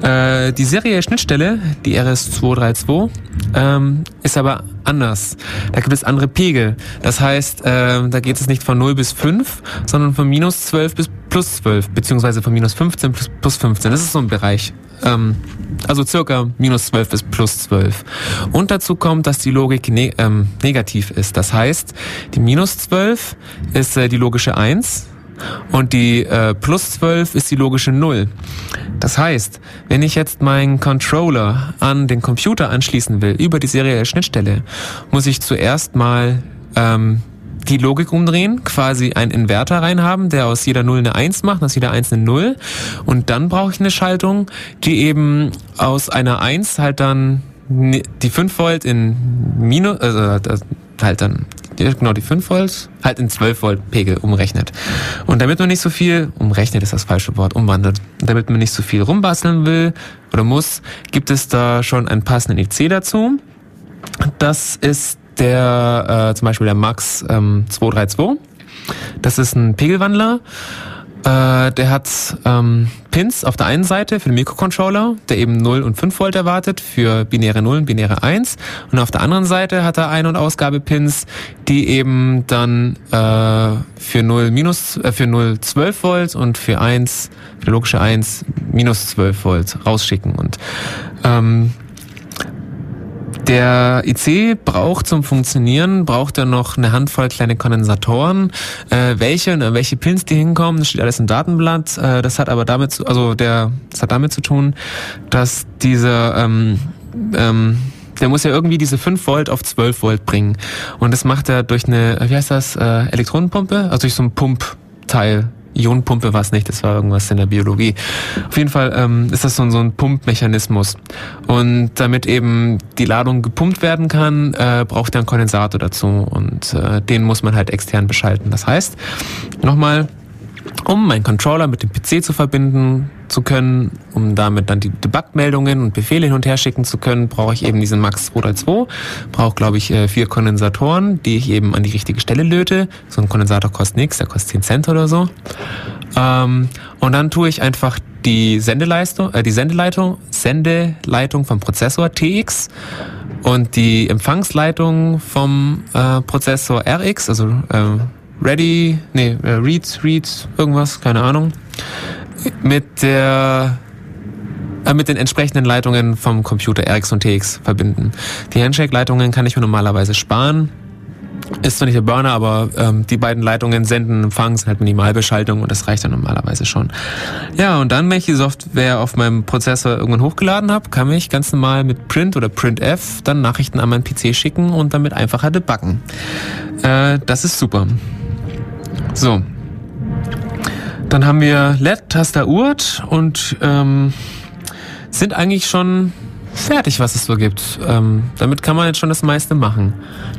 Äh, die serielle Schnittstelle, die RS232, ähm, ist aber anders. Da gibt es andere Pegel. Das heißt, äh, da geht es nicht von 0 bis 5, sondern von minus 12 bis plus 12, beziehungsweise von minus 15 bis plus 15. Das ist so ein Bereich. Ähm, also circa minus 12 bis plus 12. Und dazu kommt, dass die Logik ne ähm, negativ ist. Das heißt, die minus 12 ist äh, die logische 1 und die äh, plus 12 ist die logische 0. Das heißt, wenn ich jetzt meinen Controller an den Computer anschließen will, über die serielle Schnittstelle, muss ich zuerst mal ähm, die Logik umdrehen, quasi einen Inverter reinhaben, der aus jeder 0 eine 1 macht, aus jeder 1 eine 0. Und dann brauche ich eine Schaltung, die eben aus einer 1 halt dann die 5 Volt in Minus, also halt dann genau die 5 Volt, halt in 12 Volt Pegel umrechnet. Und damit man nicht so viel, umrechnet ist das falsche Wort, umwandelt, damit man nicht so viel rumbasteln will oder muss, gibt es da schon einen passenden IC dazu. Das ist der äh, zum Beispiel der Max ähm, 232. Das ist ein Pegelwandler. Äh, der hat ähm, Pins auf der einen Seite für den Mikrocontroller, der eben 0 und 5 Volt erwartet für binäre 0 und binäre 1. Und auf der anderen Seite hat er Ein- und Ausgabepins, die eben dann äh, für 0 minus, äh, für 0 12 Volt und für 1, für logische 1 minus 12 Volt rausschicken. Und ähm, der IC braucht zum Funktionieren, braucht er noch eine Handvoll kleine Kondensatoren. Äh, welche und welche Pins die hinkommen, das steht alles im Datenblatt. Äh, das hat aber damit, zu, also der, das hat damit zu tun, dass dieser ähm, ähm, der muss ja irgendwie diese 5 Volt auf 12 Volt bringen. Und das macht er durch eine, wie heißt das, äh, Elektronenpumpe? Also durch so ein Pumpteil. Ionenpumpe war es nicht, das war irgendwas in der Biologie. Auf jeden Fall ähm, ist das so, so ein Pumpmechanismus. Und damit eben die Ladung gepumpt werden kann, äh, braucht er einen Kondensator dazu. Und äh, den muss man halt extern beschalten. Das heißt, nochmal, um meinen Controller mit dem PC zu verbinden zu können, um damit dann die Debug-Meldungen und Befehle hin und her schicken zu können, brauche ich eben diesen Max 232. Brauche, glaube ich, äh, vier Kondensatoren, die ich eben an die richtige Stelle löte. So ein Kondensator kostet nichts, der kostet 10 Cent oder so. Ähm, und dann tue ich einfach die Sendeleistung, äh, die Sendeleitung, Sendeleitung vom Prozessor TX und die Empfangsleitung vom äh, Prozessor RX, also äh, Ready, nee, äh, Read, Read, irgendwas, keine Ahnung, mit der äh, mit den entsprechenden Leitungen vom Computer RX und TX verbinden. Die Handshake-Leitungen kann ich mir normalerweise sparen. Ist zwar nicht der Burner, aber ähm, die beiden Leitungen senden, empfangen, sind halt Minimalbeschaltung und das reicht dann normalerweise schon. Ja, und dann, wenn ich die Software auf meinem Prozessor irgendwann hochgeladen habe, kann ich ganz normal mit Print oder Printf dann Nachrichten an meinen PC schicken und damit einfacher debuggen. Äh, das ist super. So. Dann haben wir LED, Taster, Urt und ähm, sind eigentlich schon fertig, was es so gibt. Ähm, damit kann man jetzt schon das meiste machen,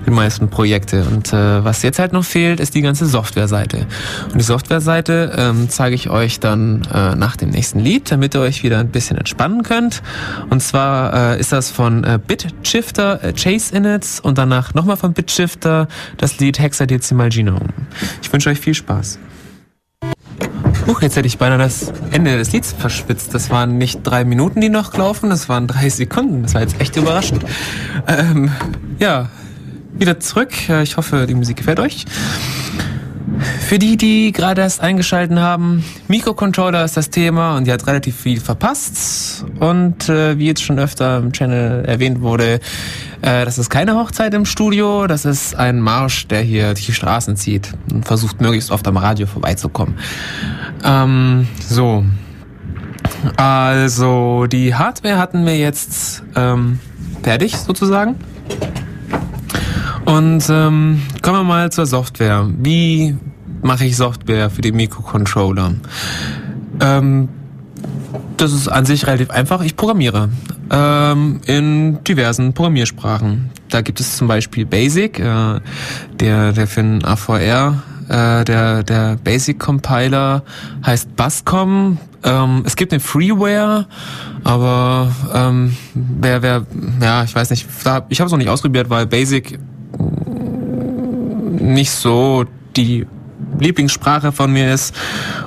die meisten Projekte. Und äh, was jetzt halt noch fehlt, ist die ganze Softwareseite. Und die Softwareseite ähm, zeige ich euch dann äh, nach dem nächsten Lied, damit ihr euch wieder ein bisschen entspannen könnt. Und zwar äh, ist das von äh, Bitshifter äh, Chase Inits und danach nochmal von Bitshifter das Lied Hexadezimal Genome. Ich wünsche euch viel Spaß. Huch, jetzt hätte ich beinahe das Ende des Lieds verschwitzt. Das waren nicht drei Minuten, die noch laufen, das waren drei Sekunden. Das war jetzt echt überraschend. Ähm, ja, wieder zurück. Ich hoffe, die Musik gefällt euch. Für die, die gerade erst eingeschalten haben, Mikrocontroller ist das Thema und ihr habt relativ viel verpasst. Und äh, wie jetzt schon öfter im Channel erwähnt wurde, äh, das ist keine Hochzeit im Studio, das ist ein Marsch, der hier die Straßen zieht und versucht möglichst oft am Radio vorbeizukommen. Ähm, so. Also, die Hardware hatten wir jetzt ähm, fertig sozusagen. Und ähm, kommen wir mal zur Software. Wie mache ich Software für die Mikrocontroller? Ähm, das ist an sich relativ einfach. Ich programmiere ähm, in diversen Programmiersprachen. Da gibt es zum Beispiel Basic, äh, der, der für den AVR äh, der, der Basic Compiler heißt Buscom. Ähm, es gibt eine Freeware, aber ähm, wer, wer, ja, ich weiß nicht, da, ich habe es noch nicht ausprobiert, weil Basic nicht so die Lieblingssprache von mir ist.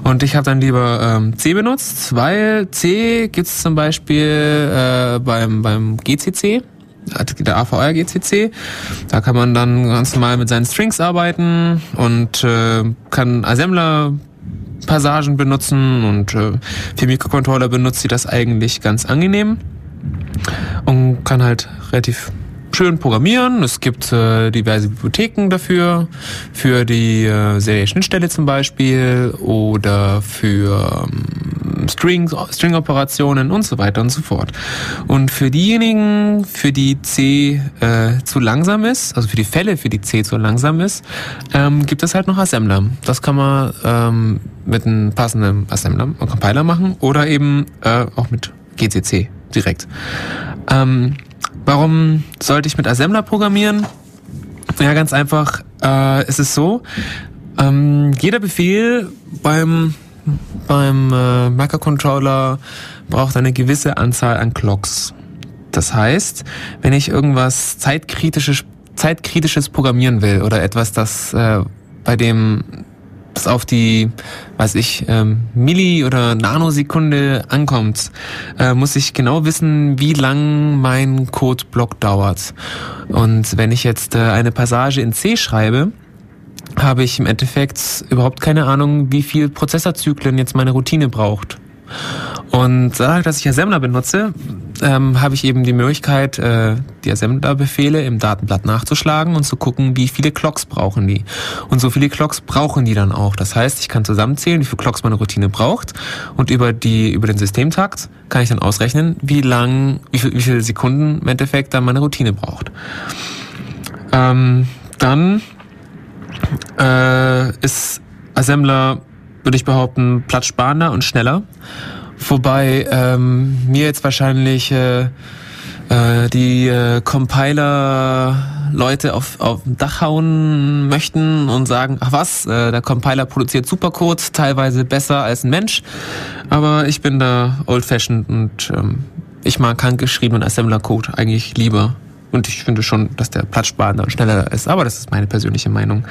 Und ich habe dann lieber ähm, C benutzt, weil C gibt's zum Beispiel äh, beim, beim GCC, der AVR GCC. Da kann man dann ganz normal mit seinen Strings arbeiten und äh, kann Assembler Passagen benutzen und äh, für Mikrocontroller benutzt sie das eigentlich ganz angenehm und kann halt relativ schön programmieren. Es gibt äh, diverse Bibliotheken dafür, für die äh, Serie-Schnittstelle zum Beispiel oder für ähm, Strings, String-Operationen und so weiter und so fort. Und für diejenigen, für die C äh, zu langsam ist, also für die Fälle, für die C zu langsam ist, ähm, gibt es halt noch Assembler. Das kann man ähm, mit einem passenden Assembler und Compiler machen oder eben äh, auch mit GCC direkt. Ähm, Warum sollte ich mit Assembler programmieren? Ja, ganz einfach. Äh, es ist so, ähm, jeder Befehl beim, beim äh, Microcontroller braucht eine gewisse Anzahl an Clocks. Das heißt, wenn ich irgendwas zeitkritisches, zeitkritisches programmieren will oder etwas, das äh, bei dem es auf die, weiß ich, ähm, Milli- oder Nanosekunde ankommt, äh, muss ich genau wissen, wie lang mein Codeblock dauert. Und wenn ich jetzt äh, eine Passage in C schreibe, habe ich im Endeffekt überhaupt keine Ahnung, wie viel Prozessorzyklen jetzt meine Routine braucht. Und dadurch, dass ich Assembler benutze, ähm, habe ich eben die Möglichkeit, äh, die Assembler-Befehle im Datenblatt nachzuschlagen und zu gucken, wie viele Clocks brauchen die. Und so viele Clocks brauchen die dann auch. Das heißt, ich kann zusammenzählen, wie viele Clocks meine Routine braucht und über die über den Systemtakt kann ich dann ausrechnen, wie lang, wie, viel, wie viele Sekunden im Endeffekt dann meine Routine braucht. Ähm, dann äh, ist Assembler, würde ich behaupten, platzsparender und schneller. Wobei ähm, mir jetzt wahrscheinlich äh, äh, die äh, Compiler-Leute auf, auf Dach hauen möchten und sagen, ach was, äh, der Compiler produziert Supercode, teilweise besser als ein Mensch. Aber ich bin da old-fashioned und ähm, ich mag handgeschriebenen Assembler-Code eigentlich lieber. Und ich finde schon, dass der platzsparender und schneller ist. Aber das ist meine persönliche Meinung.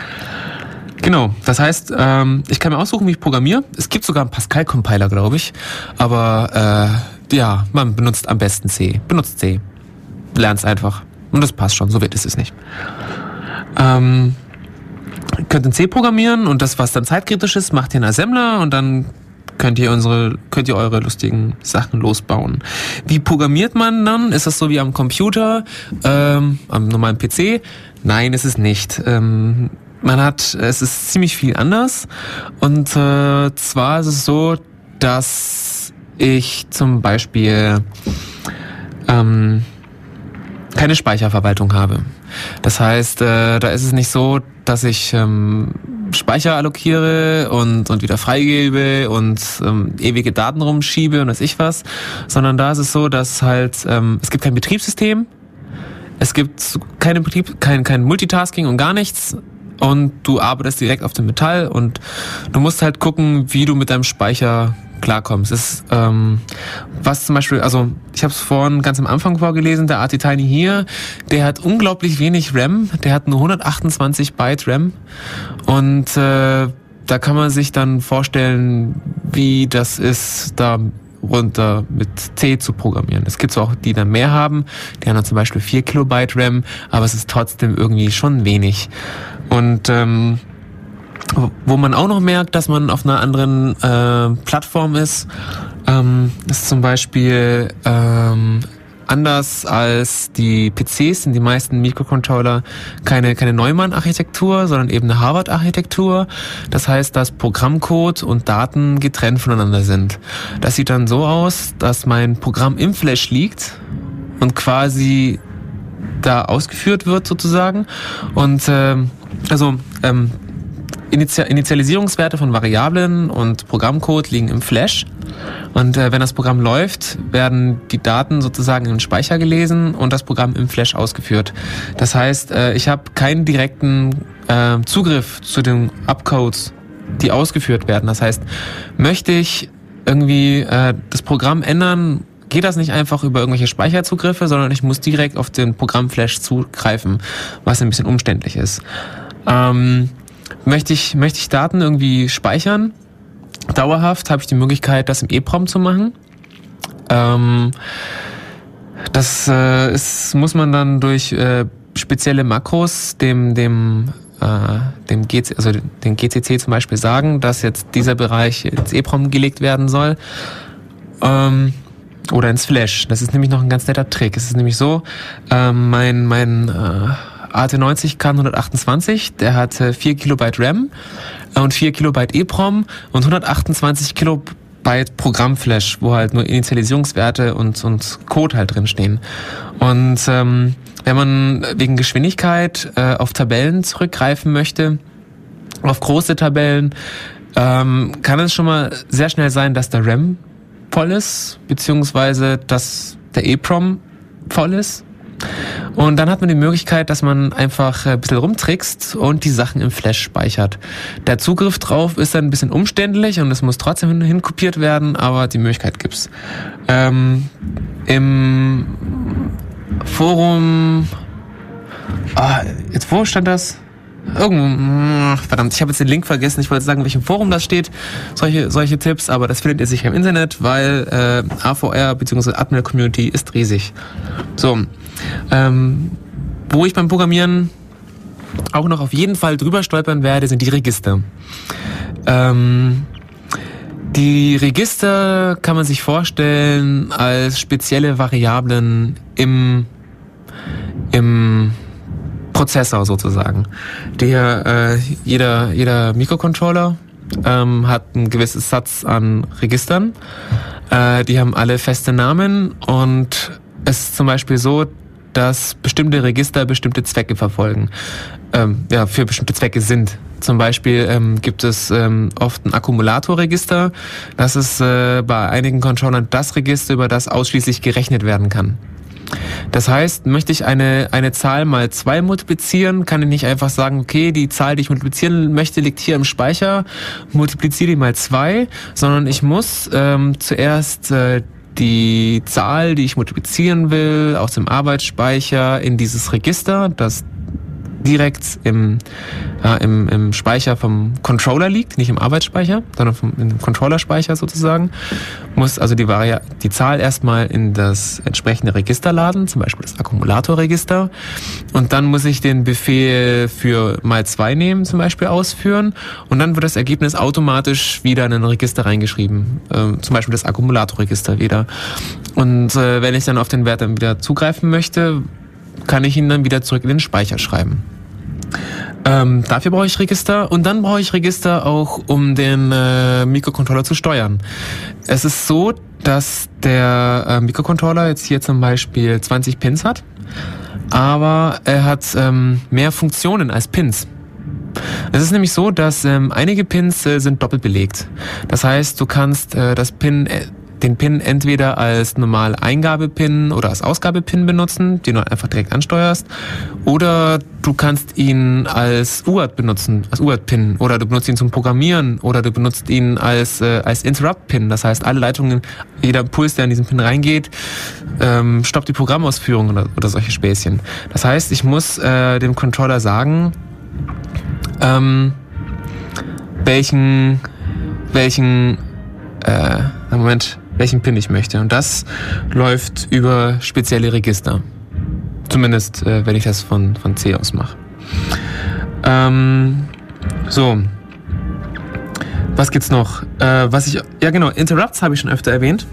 Genau, das heißt, ähm, ich kann mir aussuchen, wie ich programmiere. Es gibt sogar einen Pascal-Compiler, glaube ich. Aber äh, ja, man benutzt am besten C. Benutzt C. Lernt es einfach. Und das passt schon, so wird es nicht. Ähm, könnt in C programmieren und das, was dann zeitkritisch ist, macht ihr in Assembler und dann könnt ihr unsere, könnt ihr eure lustigen Sachen losbauen. Wie programmiert man dann? Ist das so wie am Computer, ähm, am normalen PC? Nein, ist es nicht. Ähm, man hat, es ist ziemlich viel anders. Und äh, zwar ist es so, dass ich zum Beispiel ähm, keine Speicherverwaltung habe. Das heißt, äh, da ist es nicht so, dass ich ähm, Speicher allokiere und, und wieder freigebe und ähm, ewige Daten rumschiebe und weiß ich was, sondern da ist es so, dass halt, ähm, es gibt kein Betriebssystem, es gibt keine Betrieb, kein, kein Multitasking und gar nichts und du arbeitest direkt auf dem Metall und du musst halt gucken, wie du mit deinem Speicher klarkommst. Ist, ähm, was zum Beispiel, also ich habe es vorhin ganz am Anfang vorgelesen, der Arti Tiny hier, der hat unglaublich wenig RAM, der hat nur 128 Byte RAM und äh, da kann man sich dann vorstellen, wie das ist, da runter mit C zu programmieren. Es gibt auch, die dann mehr haben, die haben dann zum Beispiel 4 Kilobyte RAM, aber es ist trotzdem irgendwie schon wenig. Und ähm, wo man auch noch merkt, dass man auf einer anderen äh, Plattform ist, ähm, ist zum Beispiel ähm, anders als die PCs sind die meisten Mikrocontroller keine, keine Neumann-Architektur, sondern eben eine Harvard-Architektur. Das heißt, dass Programmcode und Daten getrennt voneinander sind. Das sieht dann so aus, dass mein Programm im Flash liegt und quasi da ausgeführt wird sozusagen. Und äh, also ähm, Initialisierungswerte von Variablen und Programmcode liegen im Flash. Und äh, wenn das Programm läuft, werden die Daten sozusagen in den Speicher gelesen und das Programm im Flash ausgeführt. Das heißt, äh, ich habe keinen direkten äh, Zugriff zu den Upcodes, die ausgeführt werden. Das heißt, möchte ich irgendwie äh, das Programm ändern, geht das nicht einfach über irgendwelche Speicherzugriffe, sondern ich muss direkt auf den Programmflash zugreifen, was ein bisschen umständlich ist. Ähm, möchte ich, möchte ich Daten irgendwie speichern, dauerhaft, habe ich die Möglichkeit, das im EEPROM zu machen. Ähm, das äh, ist, muss man dann durch äh, spezielle Makros dem, dem, äh, dem GC, also den GCC zum Beispiel sagen, dass jetzt dieser Bereich ins EEPROM gelegt werden soll. Ähm, oder ins Flash. Das ist nämlich noch ein ganz netter Trick. Es ist nämlich so, ähm, mein, mein äh, AT90 kann 128, der hat 4 Kilobyte RAM und 4 Kilobyte EEPROM und 128 Kilobyte Programmflash, wo halt nur Initialisierungswerte und, und Code halt drinstehen. Und ähm, wenn man wegen Geschwindigkeit äh, auf Tabellen zurückgreifen möchte, auf große Tabellen, ähm, kann es schon mal sehr schnell sein, dass der RAM voll ist, beziehungsweise dass der EEPROM voll ist. Und dann hat man die Möglichkeit, dass man einfach ein bisschen rumtrickst und die Sachen im Flash speichert. Der Zugriff drauf ist dann ein bisschen umständlich und es muss trotzdem hinkopiert werden, aber die Möglichkeit gibt's. Ähm, Im Forum, ah, jetzt wo stand das? Irgendwo, verdammt, ich habe jetzt den Link vergessen. Ich wollte sagen, in welchem Forum das steht, solche, solche Tipps, aber das findet ihr sicher im Internet, weil äh, AVR bzw. Admiral Community ist riesig. So, ähm, wo ich beim Programmieren auch noch auf jeden Fall drüber stolpern werde, sind die Register. Ähm, die Register kann man sich vorstellen als spezielle Variablen im, im Prozessor sozusagen. Der, äh, jeder, jeder Mikrocontroller ähm, hat ein gewisses Satz an Registern. Äh, die haben alle feste Namen und es ist zum Beispiel so, dass bestimmte Register bestimmte Zwecke verfolgen, ähm, ja, für bestimmte Zwecke sind. Zum Beispiel ähm, gibt es ähm, oft ein Akkumulatorregister. Das ist äh, bei einigen Controllern das Register, über das ausschließlich gerechnet werden kann. Das heißt, möchte ich eine, eine Zahl mal zwei multiplizieren, kann ich nicht einfach sagen, okay, die Zahl, die ich multiplizieren möchte, liegt hier im Speicher, multipliziere die mal zwei, sondern ich muss ähm, zuerst äh, die Zahl, die ich multiplizieren will, aus dem Arbeitsspeicher in dieses Register, das direkt im, äh, im, im Speicher vom Controller liegt, nicht im Arbeitsspeicher, sondern vom, im Controllerspeicher sozusagen, muss also die, Vari die Zahl erstmal in das entsprechende Register laden, zum Beispiel das Akkumulatorregister. Und dann muss ich den Befehl für mal zwei nehmen, zum Beispiel ausführen. Und dann wird das Ergebnis automatisch wieder in ein Register reingeschrieben, äh, zum Beispiel das Akkumulatorregister wieder. Und äh, wenn ich dann auf den Wert dann wieder zugreifen möchte, kann ich ihn dann wieder zurück in den Speicher schreiben. Ähm, dafür brauche ich Register und dann brauche ich Register auch, um den äh, Mikrocontroller zu steuern. Es ist so, dass der äh, Mikrocontroller jetzt hier zum Beispiel 20 Pins hat, aber er hat ähm, mehr Funktionen als Pins. Es ist nämlich so, dass ähm, einige Pins äh, sind doppelt belegt. Das heißt, du kannst äh, das Pin äh, den Pin entweder als normal Eingabepin oder als Ausgabepin benutzen, den du einfach direkt ansteuerst, oder du kannst ihn als UART benutzen, als UART-Pin, oder du benutzt ihn zum Programmieren, oder du benutzt ihn als, äh, als Interrupt-Pin. Das heißt, alle Leitungen, jeder Puls, der in diesen Pin reingeht, ähm, stoppt die Programmausführung oder, oder solche Späßchen. Das heißt, ich muss äh, dem Controller sagen, ähm, welchen, welchen, äh, Moment, welchen PIN ich möchte. Und das läuft über spezielle Register. Zumindest, äh, wenn ich das von, von C aus mache. Ähm, so. Was gibt's noch? Äh, was ich, ja genau, Interrupts habe ich schon öfter erwähnt.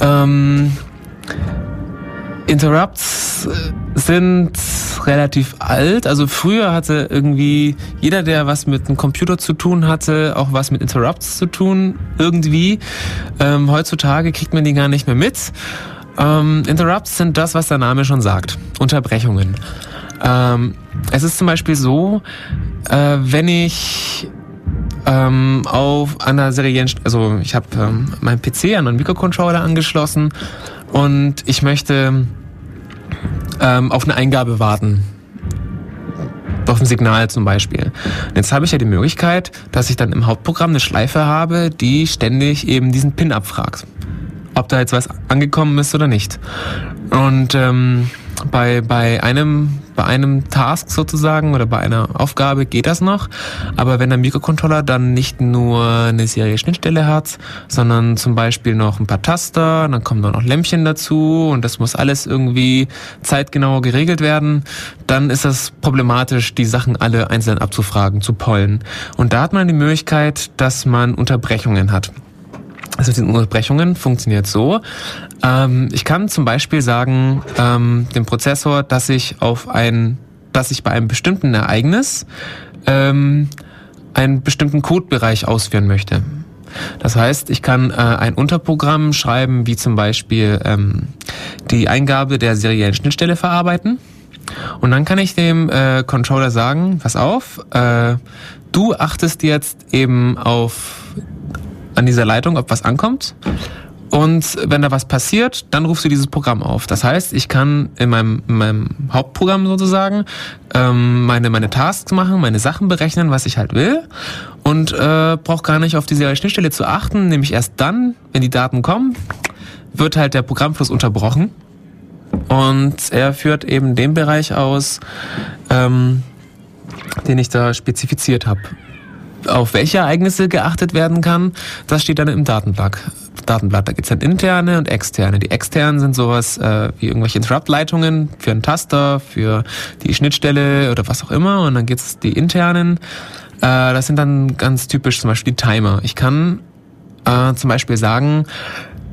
Ähm, Interrupts äh, sind relativ alt. Also früher hatte irgendwie jeder, der was mit einem Computer zu tun hatte, auch was mit Interrupts zu tun, irgendwie. Ähm, heutzutage kriegt man die gar nicht mehr mit. Ähm, Interrupts sind das, was der Name schon sagt. Unterbrechungen. Ähm, es ist zum Beispiel so, äh, wenn ich ähm, auf einer seriellen, also ich habe ähm, meinen PC an einen Mikrocontroller angeschlossen und ich möchte ähm, auf eine Eingabe warten. Auf ein Signal zum Beispiel. Und jetzt habe ich ja die Möglichkeit, dass ich dann im Hauptprogramm eine Schleife habe, die ständig eben diesen Pin abfragt. Ob da jetzt was angekommen ist oder nicht. Und ähm, bei, bei, einem, bei einem Task sozusagen oder bei einer Aufgabe geht das noch. Aber wenn der Mikrocontroller dann nicht nur eine Serie Schnittstelle hat, sondern zum Beispiel noch ein paar Taster, dann kommen da noch Lämpchen dazu und das muss alles irgendwie zeitgenau geregelt werden, dann ist das problematisch, die Sachen alle einzeln abzufragen, zu pollen. Und da hat man die Möglichkeit, dass man Unterbrechungen hat. Also die Unterbrechungen funktioniert so. Ähm, ich kann zum Beispiel sagen ähm, dem Prozessor, dass ich auf ein, dass ich bei einem bestimmten Ereignis ähm, einen bestimmten Codebereich ausführen möchte. Das heißt, ich kann äh, ein Unterprogramm schreiben, wie zum Beispiel ähm, die Eingabe der seriellen Schnittstelle verarbeiten. Und dann kann ich dem äh, Controller sagen, pass auf, äh, du achtest jetzt eben auf an dieser Leitung, ob was ankommt. Und wenn da was passiert, dann rufst du dieses Programm auf. Das heißt, ich kann in meinem, in meinem Hauptprogramm sozusagen ähm, meine, meine Tasks machen, meine Sachen berechnen, was ich halt will. Und äh, brauche gar nicht auf diese Schnittstelle zu achten, nämlich erst dann, wenn die Daten kommen, wird halt der Programmfluss unterbrochen. Und er führt eben den Bereich aus, ähm, den ich da spezifiziert habe auf welche Ereignisse geachtet werden kann, das steht dann im Datenblatt. Datenblatt. Da gibt's dann interne und externe. Die externen sind sowas äh, wie irgendwelche Interrupt-Leitungen für einen Taster, für die Schnittstelle oder was auch immer. Und dann gibt's die internen. Äh, das sind dann ganz typisch zum Beispiel die Timer. Ich kann äh, zum Beispiel sagen,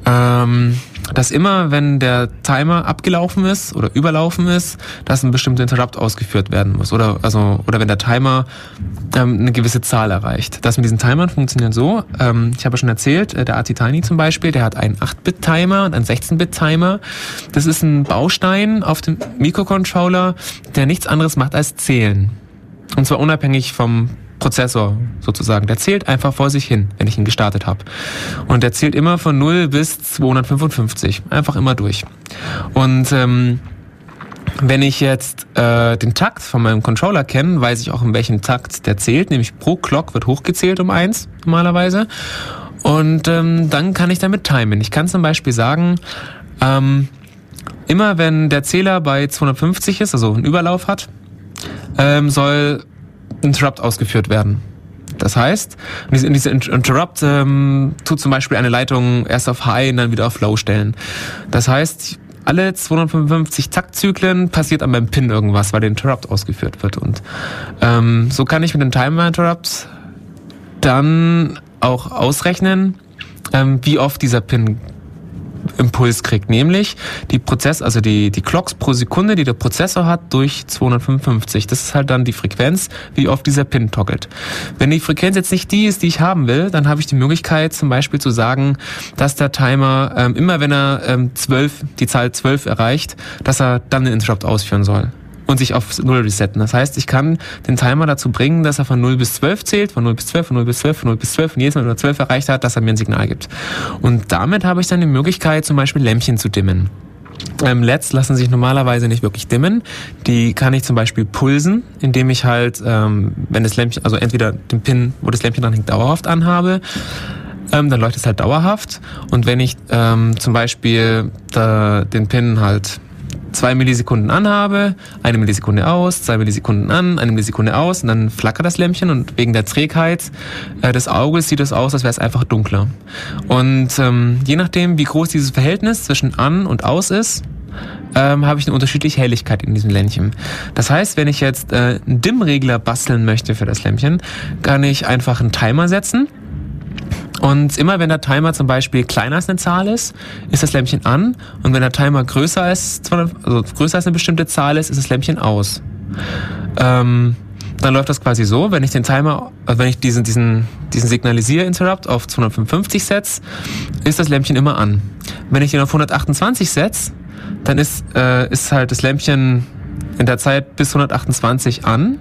ähm, dass immer, wenn der Timer abgelaufen ist oder überlaufen ist, dass ein bestimmter Interrupt ausgeführt werden muss. Oder, also, oder wenn der Timer ähm, eine gewisse Zahl erreicht. Das mit diesen Timern funktioniert so. Ähm, ich habe schon erzählt, äh, der AT-Tiny zum Beispiel, der hat einen 8-Bit-Timer und einen 16-Bit-Timer. Das ist ein Baustein auf dem Mikrocontroller, der nichts anderes macht als zählen. Und zwar unabhängig vom Prozessor sozusagen. Der zählt einfach vor sich hin, wenn ich ihn gestartet habe. Und der zählt immer von 0 bis 255. Einfach immer durch. Und ähm, wenn ich jetzt äh, den Takt von meinem Controller kenne, weiß ich auch, in welchem Takt der zählt. Nämlich pro Clock wird hochgezählt um eins normalerweise. Und ähm, dann kann ich damit timen. Ich kann zum Beispiel sagen, ähm, immer wenn der Zähler bei 250 ist, also einen Überlauf hat, ähm, soll Interrupt ausgeführt werden. Das heißt, diese Interrupt ähm, tut zum Beispiel eine Leitung erst auf High und dann wieder auf Low stellen. Das heißt, alle 255 Taktzyklen passiert an meinem Pin irgendwas, weil der Interrupt ausgeführt wird. Und ähm, so kann ich mit dem Timer Interrupt dann auch ausrechnen, ähm, wie oft dieser Pin Impuls kriegt, nämlich die Prozess, also die, die Clocks pro Sekunde, die der Prozessor hat, durch 255. Das ist halt dann die Frequenz, wie oft dieser Pin toggelt. Wenn die Frequenz jetzt nicht die ist, die ich haben will, dann habe ich die Möglichkeit zum Beispiel zu sagen, dass der Timer ähm, immer wenn er ähm, 12, die Zahl 12 erreicht, dass er dann einen Interrupt ausführen soll und sich auf 0 resetten. Das heißt, ich kann den Timer dazu bringen, dass er von 0 bis 12 zählt, von 0 bis 12, von 0 bis 12, von 0 bis 12 und jedes Mal, wenn er 12 erreicht hat, dass er mir ein Signal gibt. Und damit habe ich dann die Möglichkeit, zum Beispiel Lämpchen zu dimmen. Ähm, LEDs lassen sich normalerweise nicht wirklich dimmen. Die kann ich zum Beispiel pulsen, indem ich halt, ähm, wenn das Lämpchen, also entweder den Pin, wo das Lämpchen dran hängt, dauerhaft anhabe, ähm, dann leuchtet es halt dauerhaft. Und wenn ich ähm, zum Beispiel da, den Pin halt zwei Millisekunden anhabe, eine Millisekunde aus, zwei Millisekunden an, eine Millisekunde aus und dann flackert das Lämpchen und wegen der Trägheit äh, des Auges sieht es aus, als wäre es einfach dunkler. Und ähm, je nachdem, wie groß dieses Verhältnis zwischen an und aus ist, ähm, habe ich eine unterschiedliche Helligkeit in diesem Lämpchen. Das heißt, wenn ich jetzt äh, einen Dimmregler basteln möchte für das Lämpchen, kann ich einfach einen Timer setzen und immer wenn der Timer zum Beispiel kleiner als eine Zahl ist, ist das Lämpchen an. Und wenn der Timer größer als, also größer als eine bestimmte Zahl ist, ist das Lämpchen aus. Ähm, dann läuft das quasi so, wenn ich den Timer, also wenn ich diesen, diesen, diesen Signalisier-Interrupt auf 255 setze, ist das Lämpchen immer an. Wenn ich den auf 128 setze, dann ist, äh, ist halt das Lämpchen in der Zeit bis 128 an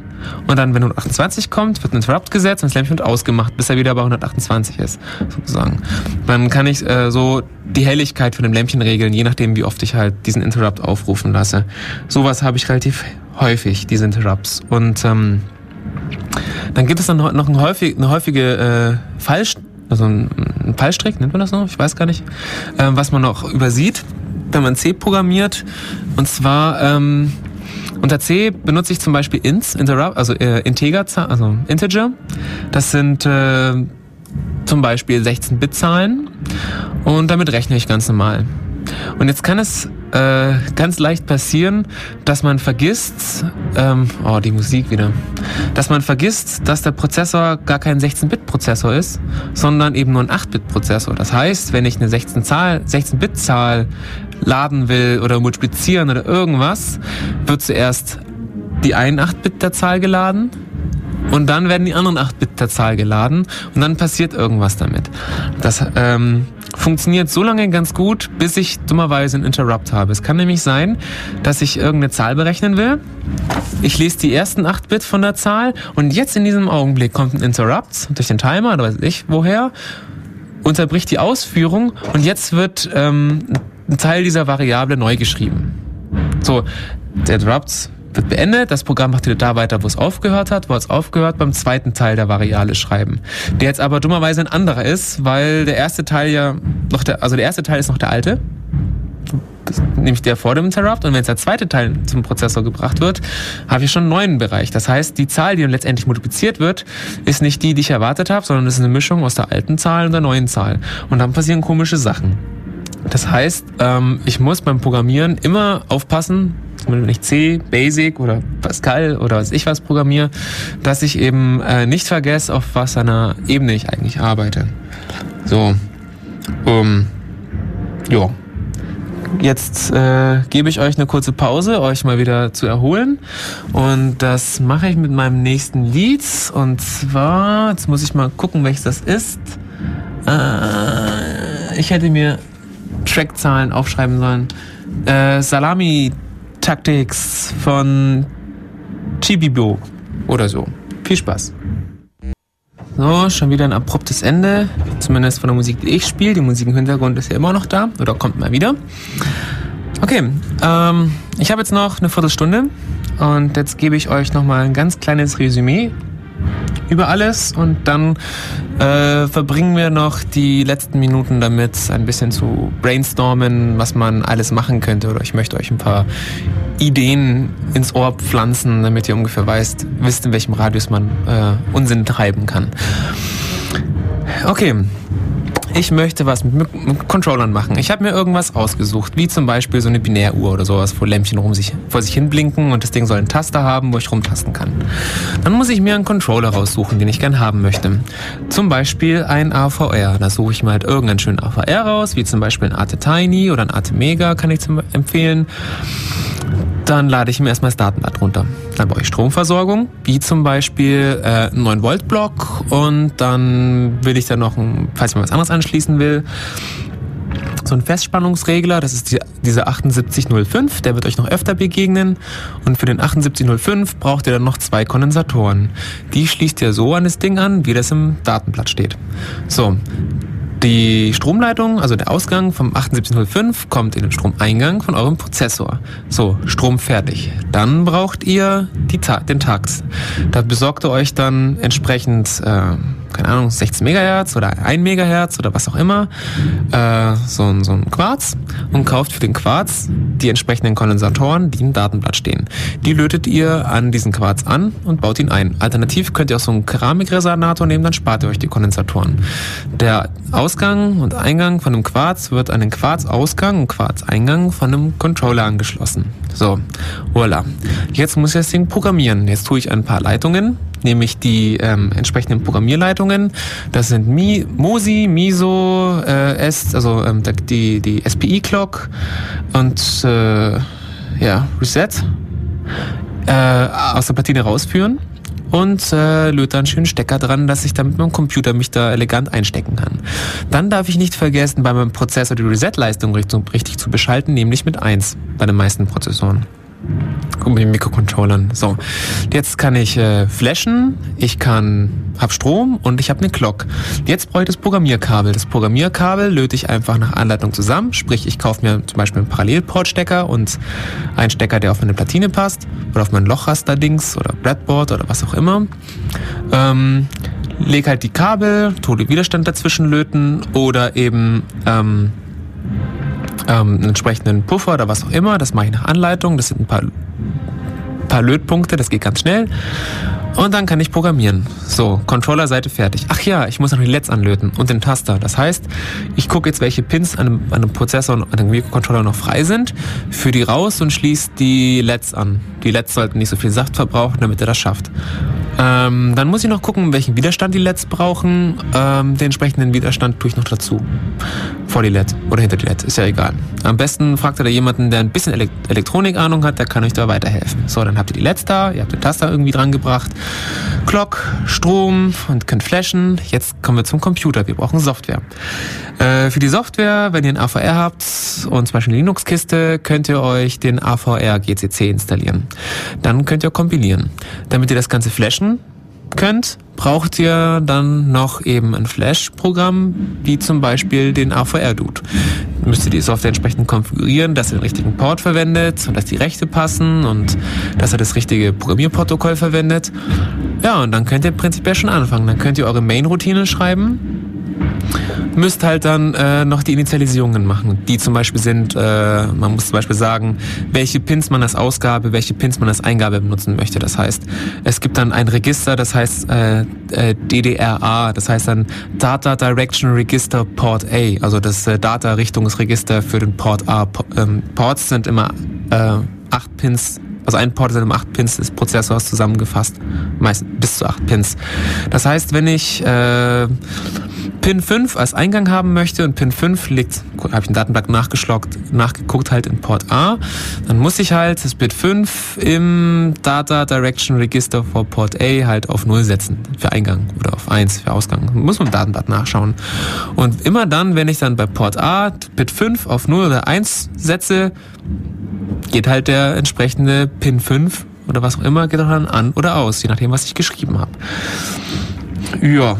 und dann, wenn 128 kommt, wird ein Interrupt gesetzt und das Lämpchen wird ausgemacht, bis er wieder bei 128 ist, sozusagen. Dann kann ich äh, so die Helligkeit von dem Lämpchen regeln, je nachdem, wie oft ich halt diesen Interrupt aufrufen lasse. Sowas habe ich relativ häufig, diese Interrupts. Und ähm, dann gibt es dann noch ein häufig, eine häufige äh, Falsch, also ein, ein Fallstrick, nennt man das noch? Ich weiß gar nicht. Äh, was man noch übersieht, wenn man C programmiert. Und zwar ähm, unter C benutze ich zum Beispiel int, interrupt, also äh, Integer, also Integer. Das sind äh, zum Beispiel 16-Bit-Zahlen und damit rechne ich ganz normal. Und jetzt kann es äh, ganz leicht passieren, dass man vergisst, ähm, oh, die Musik wieder, dass man vergisst, dass der Prozessor gar kein 16-Bit-Prozessor ist, sondern eben nur ein 8-Bit-Prozessor. Das heißt, wenn ich eine 16-Bit-Zahl laden will oder multiplizieren oder irgendwas, wird zuerst die ein 8-Bit der Zahl geladen und dann werden die anderen 8-Bit der Zahl geladen und dann passiert irgendwas damit. Das ähm, funktioniert so lange ganz gut, bis ich dummerweise einen Interrupt habe. Es kann nämlich sein, dass ich irgendeine Zahl berechnen will. Ich lese die ersten 8-Bit von der Zahl und jetzt in diesem Augenblick kommt ein Interrupt durch den Timer oder weiß ich woher, unterbricht die Ausführung und jetzt wird ähm, ein Teil dieser Variable neu geschrieben. So, der Interrupt wird beendet, das Programm macht wieder da weiter, wo es aufgehört hat, wo es aufgehört beim zweiten Teil der Variable schreiben. Der jetzt aber dummerweise ein anderer ist, weil der erste Teil ja noch der, also der erste Teil ist noch der alte, nämlich der vor dem Interrupt. Und wenn jetzt der zweite Teil zum Prozessor gebracht wird, habe ich schon einen neuen Bereich. Das heißt, die Zahl, die dann letztendlich multipliziert wird, ist nicht die, die ich erwartet habe, sondern es ist eine Mischung aus der alten Zahl und der neuen Zahl. Und dann passieren komische Sachen. Das heißt, ähm, ich muss beim Programmieren immer aufpassen, wenn ich C, Basic oder Pascal oder was ich was programmiere, dass ich eben äh, nicht vergesse, auf was einer Ebene ich eigentlich arbeite. So, um, ja. Jetzt äh, gebe ich euch eine kurze Pause, euch mal wieder zu erholen. Und das mache ich mit meinem nächsten Lied. Und zwar, jetzt muss ich mal gucken, welches das ist. Äh, ich hätte mir Trackzahlen aufschreiben sollen. Äh, Salami Tactics von Chibibo oder so. Viel Spaß. So, schon wieder ein abruptes Ende. Zumindest von der Musik, die ich spiele. Die Musik im Hintergrund ist ja immer noch da oder kommt mal wieder. Okay, ähm, ich habe jetzt noch eine Viertelstunde und jetzt gebe ich euch nochmal ein ganz kleines Resümee über alles und dann äh, verbringen wir noch die letzten Minuten damit, ein bisschen zu brainstormen, was man alles machen könnte. Oder ich möchte euch ein paar Ideen ins Ohr pflanzen, damit ihr ungefähr weißt, wisst, in welchem Radius man äh, Unsinn treiben kann. Okay, ich möchte was mit, mit Controllern machen. Ich habe mir irgendwas ausgesucht, wie zum Beispiel so eine Binäruhr oder sowas, wo Lämpchen rum sich, vor sich hin blinken und das Ding soll einen Taster haben, wo ich rumtasten kann. Dann muss ich mir einen Controller raussuchen, den ich gern haben möchte. Zum Beispiel ein AVR. Da suche ich mir halt irgendeinen schönen AVR raus, wie zum Beispiel ein Arte Tiny oder ein Arte Mega kann ich empfehlen. Dann lade ich mir erstmal das Datenblatt runter. Dann brauche ich Stromversorgung, wie zum Beispiel äh, einen 9 Volt Block und dann will ich dann noch, ein, falls ich mal was anderes anschließen will, so ein Festspannungsregler, das ist die, dieser 7805, der wird euch noch öfter begegnen. Und für den 7805 braucht ihr dann noch zwei Kondensatoren. Die schließt ihr so an das Ding an, wie das im Datenblatt steht. So, die Stromleitung, also der Ausgang vom 7805, kommt in den Stromeingang von eurem Prozessor. So, Strom fertig. Dann braucht ihr die Ta den Tax. Da besorgt ihr euch dann entsprechend äh, keine Ahnung, 16 Megahertz oder 1 Megahertz oder was auch immer, äh, so, ein, so ein Quarz und kauft für den Quarz die entsprechenden Kondensatoren, die im Datenblatt stehen. Die lötet ihr an diesen Quarz an und baut ihn ein. Alternativ könnt ihr auch so einen Keramikresonator nehmen, dann spart ihr euch die Kondensatoren. Der Ausgang und Eingang von einem Quarz wird an den Quarzausgang und Quarzeingang von einem Controller angeschlossen. So, voila. Jetzt muss ich das Ding programmieren. Jetzt tue ich ein paar Leitungen nämlich die ähm, entsprechenden Programmierleitungen. Das sind Mi, Mosi, Miso, äh, S, also ähm, die, die SPI-Clock und äh, ja, Reset äh, aus der Platine rausführen und äh, löt dann einen schönen Stecker dran, dass ich dann mit Computer mich da elegant einstecken kann. Dann darf ich nicht vergessen, bei meinem Prozessor die Reset-Leistung richtig zu beschalten, nämlich mit 1 bei den meisten Prozessoren mit den Mikrocontrollern. So, jetzt kann ich äh, flashen, ich kann hab Strom und ich habe eine Clock. Jetzt brauche ich das Programmierkabel. Das Programmierkabel löte ich einfach nach Anleitung zusammen. Sprich, ich kaufe mir zum Beispiel einen Parallelportstecker und einen Stecker, der auf meine Platine passt oder auf mein Lochrasterdings oder Breadboard oder was auch immer. Ähm, leg halt die Kabel, tode Widerstand dazwischen löten oder eben ähm, ähm, einen entsprechenden Puffer oder was auch immer. Das mache ich nach Anleitung. Das sind ein paar, paar Lötpunkte, das geht ganz schnell. Und dann kann ich programmieren. So, Controller-Seite fertig. Ach ja, ich muss noch die LEDs anlöten und den Taster. Das heißt, ich gucke jetzt, welche Pins an einem, an einem Prozessor und an einem Mikrocontroller noch frei sind, führe die raus und schließe die LEDs an. Die LEDs sollten nicht so viel Saft verbrauchen, damit er das schafft. Ähm, dann muss ich noch gucken, welchen Widerstand die LEDs brauchen. Ähm, den entsprechenden Widerstand tue ich noch dazu. Vor die LED oder hinter die LED, ist ja egal. Am besten fragt ihr da jemanden, der ein bisschen Elektronik-Ahnung hat, der kann euch da weiterhelfen. So, dann habt ihr die LEDs da, ihr habt den Taster irgendwie dran gebracht. Clock, Strom und könnt flashen. Jetzt kommen wir zum Computer. Wir brauchen Software. Äh, für die Software, wenn ihr ein AVR habt und zum Beispiel eine Linux-Kiste, könnt ihr euch den AVR GCC installieren. Dann könnt ihr kompilieren. Damit ihr das Ganze flashen könnt, braucht ihr dann noch eben ein Flash-Programm, wie zum Beispiel den AVR-Dude. Müsst ihr die Software entsprechend konfigurieren, dass ihr den richtigen Port verwendet und dass die Rechte passen und dass er das richtige Programmierprotokoll verwendet. Ja, und dann könnt ihr prinzipiell schon anfangen. Dann könnt ihr eure Main-Routine schreiben müsst halt dann äh, noch die Initialisierungen machen. Die zum Beispiel sind, äh, man muss zum Beispiel sagen, welche Pins man als Ausgabe, welche Pins man als Eingabe benutzen möchte. Das heißt, es gibt dann ein Register, das heißt äh, äh, DDRA, das heißt dann Data Direction Register Port A, also das äh, Data-Richtungsregister für den Port A. P ähm, Ports sind immer äh, acht Pins also ein Port sind um 8 Pins des Prozessors zusammengefasst. Meist bis zu 8 Pins. Das heißt, wenn ich äh, Pin 5 als Eingang haben möchte und Pin 5 liegt, habe ich den Datenblatt nachgeschlockt, nachgeguckt halt in Port A, dann muss ich halt das Bit 5 im Data Direction Register for Port A halt auf 0 setzen für Eingang oder auf 1 für Ausgang. Muss man im Datenblatt nachschauen. Und immer dann, wenn ich dann bei Port A Bit 5 auf 0 oder 1 setze, geht halt der entsprechende Pin 5 oder was auch immer, geht dann an oder aus, je nachdem, was ich geschrieben habe. Ja.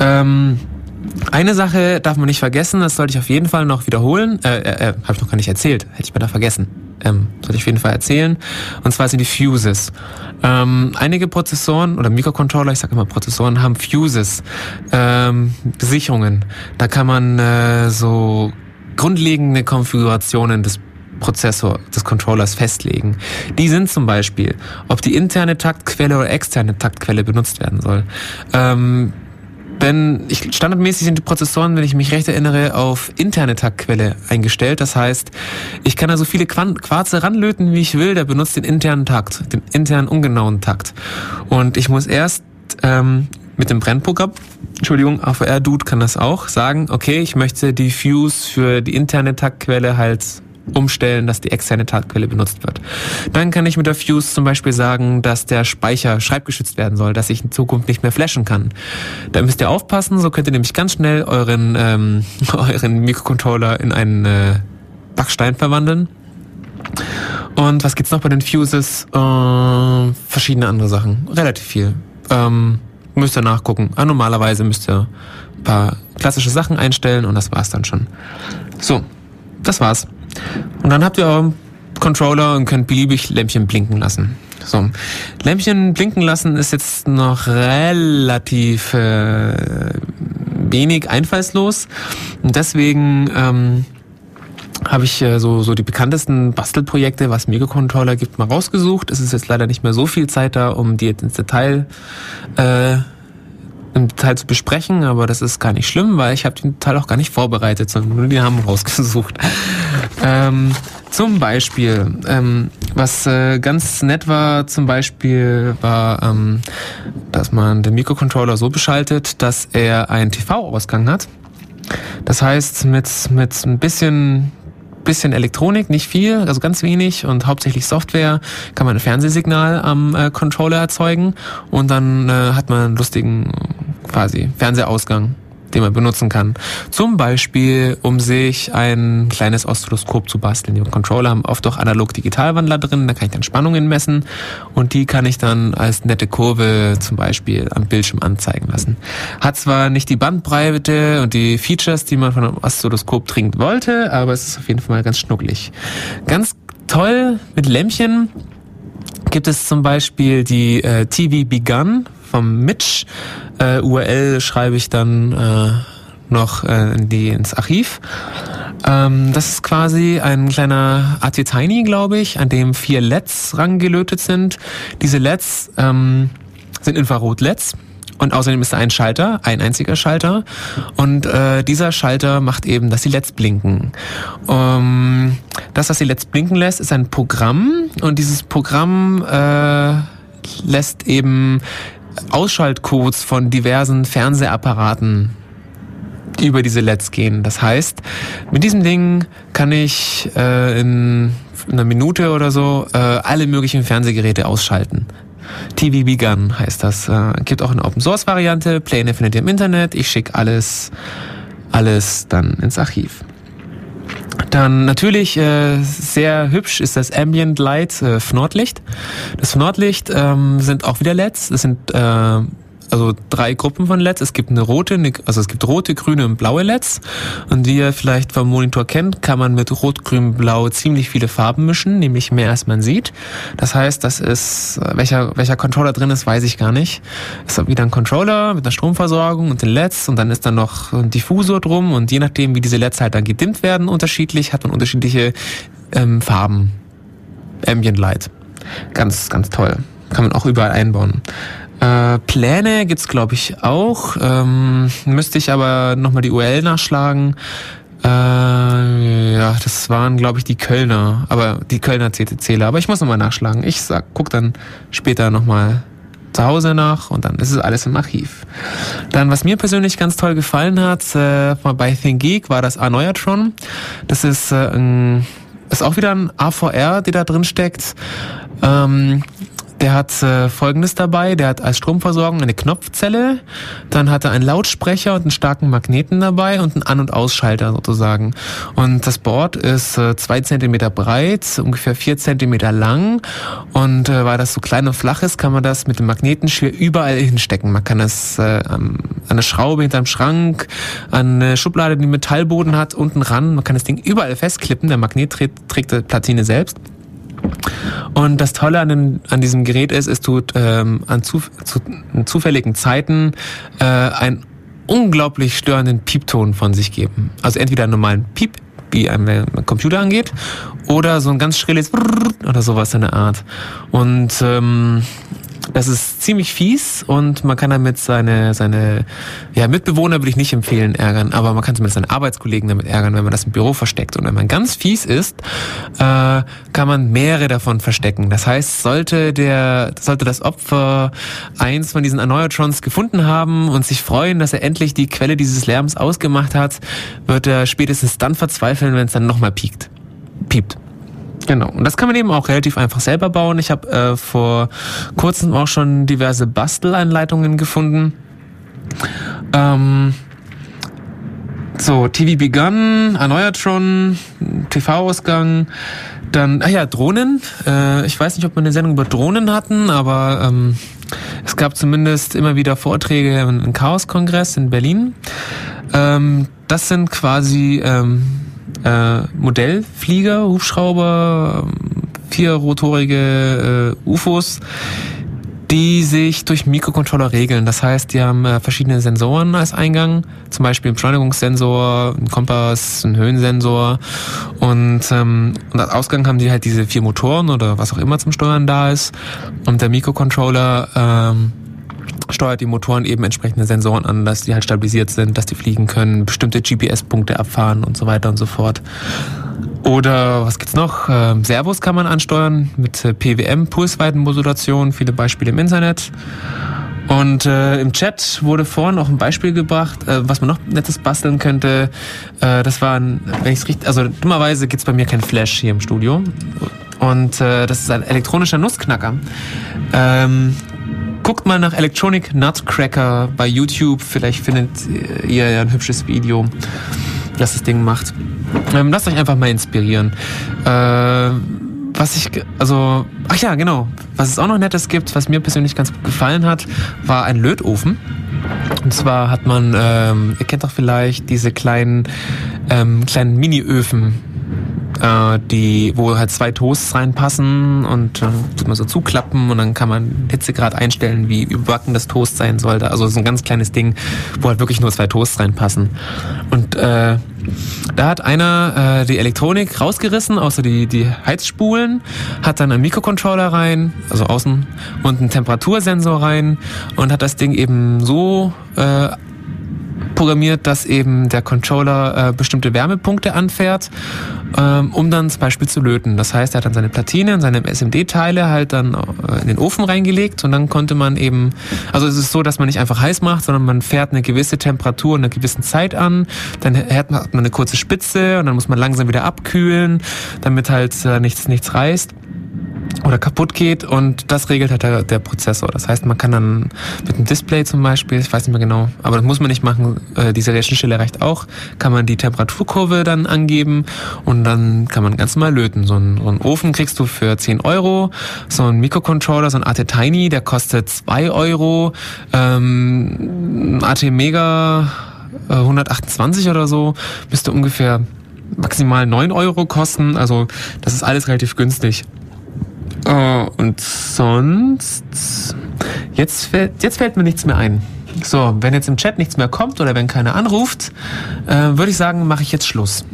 Ähm, eine Sache darf man nicht vergessen, das sollte ich auf jeden Fall noch wiederholen. Äh, äh, äh habe ich noch gar nicht erzählt, hätte ich mir da vergessen. ähm, soll ich auf jeden Fall erzählen. Und zwar sind die Fuses. Ähm, einige Prozessoren oder Mikrocontroller, ich sage immer Prozessoren, haben Fuses, ähm, Sicherungen. Da kann man äh, so grundlegende Konfigurationen des Prozessor des Controllers festlegen. Die sind zum Beispiel, ob die interne Taktquelle oder externe Taktquelle benutzt werden soll. Ähm, wenn ich standardmäßig sind die Prozessoren, wenn ich mich recht erinnere, auf interne Taktquelle eingestellt. Das heißt, ich kann da so viele Quarze ranlöten, wie ich will. Der benutzt den internen Takt, den internen ungenauen Takt. Und ich muss erst ähm, mit dem Brennprogramm, Entschuldigung, AVR Dude kann das auch sagen. Okay, ich möchte die Fuse für die interne Taktquelle halt umstellen, dass die externe Taktquelle benutzt wird. Dann kann ich mit der Fuse zum Beispiel sagen, dass der Speicher schreibgeschützt werden soll, dass ich in Zukunft nicht mehr flashen kann. Da müsst ihr aufpassen, so könnt ihr nämlich ganz schnell euren, ähm, euren Mikrocontroller in einen äh, Backstein verwandeln. Und was gibt's noch bei den Fuses? Äh, verschiedene andere Sachen. Relativ viel. Ähm, müsst ihr nachgucken. Aber normalerweise müsst ihr ein paar klassische Sachen einstellen und das war's dann schon. So, das war's. Und dann habt ihr euren Controller und könnt beliebig Lämpchen blinken lassen. So, Lämpchen blinken lassen ist jetzt noch relativ äh, wenig einfallslos. Und deswegen ähm, habe ich äh, so, so die bekanntesten Bastelprojekte, was Mikrocontroller gibt, mal rausgesucht. Es ist jetzt leider nicht mehr so viel Zeit da, um die jetzt ins Detail äh, im Detail zu besprechen, aber das ist gar nicht schlimm, weil ich habe den Teil auch gar nicht vorbereitet, sondern nur die haben rausgesucht. Ähm, zum Beispiel, ähm, was äh, ganz nett war, zum Beispiel war, ähm, dass man den Mikrocontroller so beschaltet, dass er einen TV-Ausgang hat. Das heißt, mit, mit ein bisschen bisschen Elektronik, nicht viel, also ganz wenig und hauptsächlich Software, kann man ein Fernsehsignal am äh, Controller erzeugen und dann äh, hat man einen lustigen quasi Fernsehausgang den man benutzen kann. Zum Beispiel, um sich ein kleines Oszilloskop zu basteln. Die Controller haben oft auch analog-digital-Wandler drin, da kann ich dann Spannungen messen und die kann ich dann als nette Kurve zum Beispiel am Bildschirm anzeigen lassen. Hat zwar nicht die Bandbreite und die Features, die man von einem Oszilloskop dringend wollte, aber es ist auf jeden Fall ganz schnucklig. Ganz toll mit Lämpchen gibt es zum Beispiel die äh, TV Begun vom Mitch. Äh, URL schreibe ich dann äh, noch äh, in die, ins Archiv. Ähm, das ist quasi ein kleiner AT Tiny, glaube ich, an dem vier LEDs rangelötet sind. Diese LEDs ähm, sind Infrarot-LEDs. Und außerdem ist da ein Schalter, ein einziger Schalter. Und äh, dieser Schalter macht eben, dass die LEDs blinken. Um, das, was die LEDs blinken lässt, ist ein Programm. Und dieses Programm äh, lässt eben Ausschaltcodes von diversen Fernsehapparaten über diese LEDs gehen. Das heißt, mit diesem Ding kann ich äh, in einer Minute oder so äh, alle möglichen Fernsehgeräte ausschalten. TV Begun heißt das. Äh, gibt auch eine Open Source Variante. Pläne findet ihr im Internet. Ich schicke alles, alles dann ins Archiv. Dann natürlich äh, sehr hübsch ist das Ambient Light äh, Nordlicht. Das Nordlicht ähm, sind auch wieder LEDs. Das sind äh, also drei Gruppen von LEDs. Es gibt eine rote, eine, also es gibt rote, grüne und blaue LEDs. Und wie ihr vielleicht vom Monitor kennt, kann man mit Rot, Grün, Blau ziemlich viele Farben mischen, nämlich mehr als man sieht. Das heißt, das ist, welcher, welcher Controller drin ist, weiß ich gar nicht. Es ist wieder ein Controller mit einer Stromversorgung und den LEDs und dann ist da noch ein Diffusor drum und je nachdem, wie diese LEDs halt dann gedimmt werden, unterschiedlich, hat man unterschiedliche ähm, Farben. Ambient Light. Ganz, ganz toll. Kann man auch überall einbauen. Äh, Pläne gibt's glaube ich auch. Ähm, müsste ich aber nochmal die URL nachschlagen. Äh, ja, das waren glaube ich die Kölner, aber die Kölner CTCler. Aber ich muss nochmal nachschlagen. Ich sag, guck dann später nochmal zu Hause nach und dann ist es alles im Archiv. Dann, was mir persönlich ganz toll gefallen hat, äh, bei ThinkGeek war das Erneuertron. Das ist, äh, ist auch wieder ein AVR, der da drin steckt. Ähm, der hat äh, folgendes dabei, der hat als Stromversorgung eine Knopfzelle, dann hat er einen Lautsprecher und einen starken Magneten dabei und einen An- und Ausschalter sozusagen. Und das Board ist äh, zwei Zentimeter breit, ungefähr vier Zentimeter lang und äh, weil das so klein und flach ist, kann man das mit dem Magneten schwer überall hinstecken. Man kann es äh, an eine Schraube hinterm Schrank, an eine Schublade, die Metallboden hat, unten ran. Man kann das Ding überall festklippen. Der Magnet trägt, trägt die Platine selbst. Und das Tolle an, den, an diesem Gerät ist, es tut ähm, an zu, zu, zufälligen Zeiten äh, einen unglaublich störenden Piepton von sich geben. Also entweder einen normalen Piep, wie ein Computer angeht, oder so ein ganz schrilles oder sowas in der Art. Und ähm, das ist ziemlich fies und man kann damit seine, seine ja, Mitbewohner würde ich nicht empfehlen ärgern, aber man kann zumindest seine Arbeitskollegen damit ärgern, wenn man das im Büro versteckt. Und wenn man ganz fies ist, äh, kann man mehrere davon verstecken. Das heißt, sollte der, sollte das Opfer eins von diesen Erneuertrons gefunden haben und sich freuen, dass er endlich die Quelle dieses Lärms ausgemacht hat, wird er spätestens dann verzweifeln, wenn es dann nochmal piekt. Piept. Genau. Und das kann man eben auch relativ einfach selber bauen. Ich habe äh, vor kurzem auch schon diverse Basteleinleitungen gefunden. Ähm, so, TV Begun, Erneuertron, TV-Ausgang, dann, ah ja, Drohnen. Äh, ich weiß nicht, ob wir eine Sendung über Drohnen hatten, aber ähm, es gab zumindest immer wieder Vorträge im Chaos-Kongress in Berlin. Ähm, das sind quasi ähm, äh, Modellflieger, Hubschrauber, vierrotorige äh, UFOs, die sich durch Mikrocontroller regeln. Das heißt, die haben äh, verschiedene Sensoren als Eingang, zum Beispiel einen Beschleunigungssensor, einen Kompass, einen Höhensensor und, ähm, und als Ausgang haben die halt diese vier Motoren oder was auch immer zum Steuern da ist. Und der Mikrocontroller ähm, steuert die Motoren eben entsprechende Sensoren an, dass die halt stabilisiert sind, dass die fliegen können, bestimmte GPS-Punkte abfahren und so weiter und so fort. Oder was gibt's noch? Ähm, Servos kann man ansteuern mit äh, PWM, Pulsweitenmodulation, viele Beispiele im Internet. Und äh, im Chat wurde vorhin auch ein Beispiel gebracht, äh, was man noch nettes basteln könnte. Äh, das war ein, wenn ich es richtig, also dummerweise gibt's bei mir kein Flash hier im Studio. Und äh, das ist ein elektronischer Nussknacker. Ähm, Guckt mal nach Electronic Nutcracker bei YouTube. Vielleicht findet ihr ja ein hübsches Video, das das Ding macht. Ähm, lasst euch einfach mal inspirieren. Äh, was ich, also, ach ja, genau. Was es auch noch Nettes gibt, was mir persönlich ganz gut gefallen hat, war ein Lötofen. Und zwar hat man, ähm, ihr kennt doch vielleicht diese kleinen, ähm, kleinen Mini-Öfen, äh, die, wo halt zwei Toasts reinpassen und äh, tut man so zuklappen und dann kann man Hitzegrad einstellen, wie überbacken das Toast sein sollte. Also so ein ganz kleines Ding, wo halt wirklich nur zwei Toasts reinpassen. Und äh, da hat einer äh, die Elektronik rausgerissen, außer die, die Heizspulen, hat dann einen Mikrocontroller rein, also außen, und einen Temperatursensor rein und hat das Ding eben so äh, programmiert, dass eben der Controller äh, bestimmte Wärmepunkte anfährt, ähm, um dann zum Beispiel zu löten. Das heißt, er hat dann seine Platine und seine SMD-Teile halt dann äh, in den Ofen reingelegt und dann konnte man eben, also es ist so, dass man nicht einfach heiß macht, sondern man fährt eine gewisse Temperatur und eine gewisse Zeit an, dann hat man eine kurze Spitze und dann muss man langsam wieder abkühlen, damit halt äh, nichts, nichts reißt oder kaputt geht und das regelt halt der, der, Prozessor. Das heißt, man kann dann mit dem Display zum Beispiel, ich weiß nicht mehr genau, aber das muss man nicht machen, äh, diese Rechenstelle reicht auch, kann man die Temperaturkurve dann angeben und dann kann man ganz normal löten. So einen, so einen Ofen kriegst du für 10 Euro, so ein Mikrocontroller, so ein AT Tiny, der kostet 2 Euro, ähm, AT Mega äh, 128 oder so, müsste ungefähr maximal 9 Euro kosten, also das ist alles relativ günstig. Uh, und sonst. Jetzt fällt, jetzt fällt mir nichts mehr ein. So, wenn jetzt im Chat nichts mehr kommt oder wenn keiner anruft, äh, würde ich sagen, mache ich jetzt Schluss.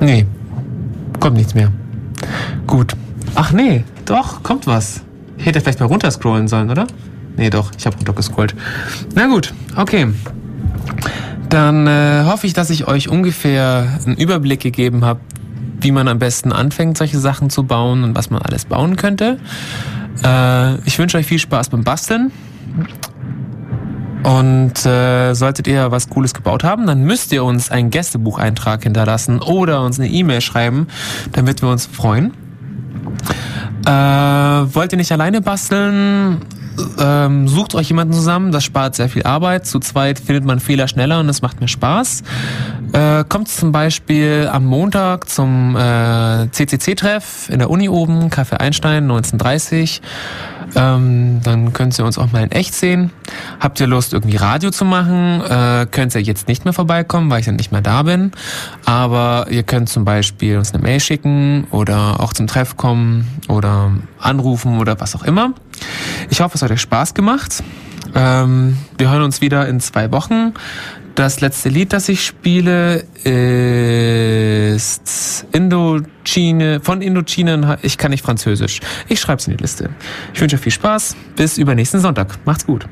Nee, kommt nichts mehr. Gut. Ach nee, doch, kommt was. Ich hätte vielleicht mal runterscrollen sollen, oder? Nee, doch, ich habe runtergescrollt. Na gut, okay. Dann äh, hoffe ich, dass ich euch ungefähr einen Überblick gegeben habe, wie man am besten anfängt, solche Sachen zu bauen und was man alles bauen könnte. Äh, ich wünsche euch viel Spaß beim Basteln. Und äh, solltet ihr was Cooles gebaut haben, dann müsst ihr uns einen Gästebucheintrag hinterlassen oder uns eine E-Mail schreiben, damit wir uns freuen. Äh, wollt ihr nicht alleine basteln? Ähm, sucht euch jemanden zusammen, das spart sehr viel Arbeit. Zu zweit findet man Fehler schneller und es macht mehr Spaß. Äh, kommt zum Beispiel am Montag zum äh, CCC-Treff in der Uni oben, Café Einstein, 1930. Ähm, dann könnt ihr uns auch mal in echt sehen. Habt ihr Lust, irgendwie Radio zu machen? Äh, könnt ihr jetzt nicht mehr vorbeikommen, weil ich dann nicht mehr da bin. Aber ihr könnt zum Beispiel uns eine Mail schicken oder auch zum Treff kommen oder anrufen oder was auch immer. Ich hoffe, es hat euch Spaß gemacht. Ähm, wir hören uns wieder in zwei Wochen. Das letzte Lied, das ich spiele, ist Indochine, von Indochine. Ich kann nicht Französisch. Ich schreibe es in die Liste. Ich wünsche euch viel Spaß. Bis übernächsten Sonntag. Macht's gut.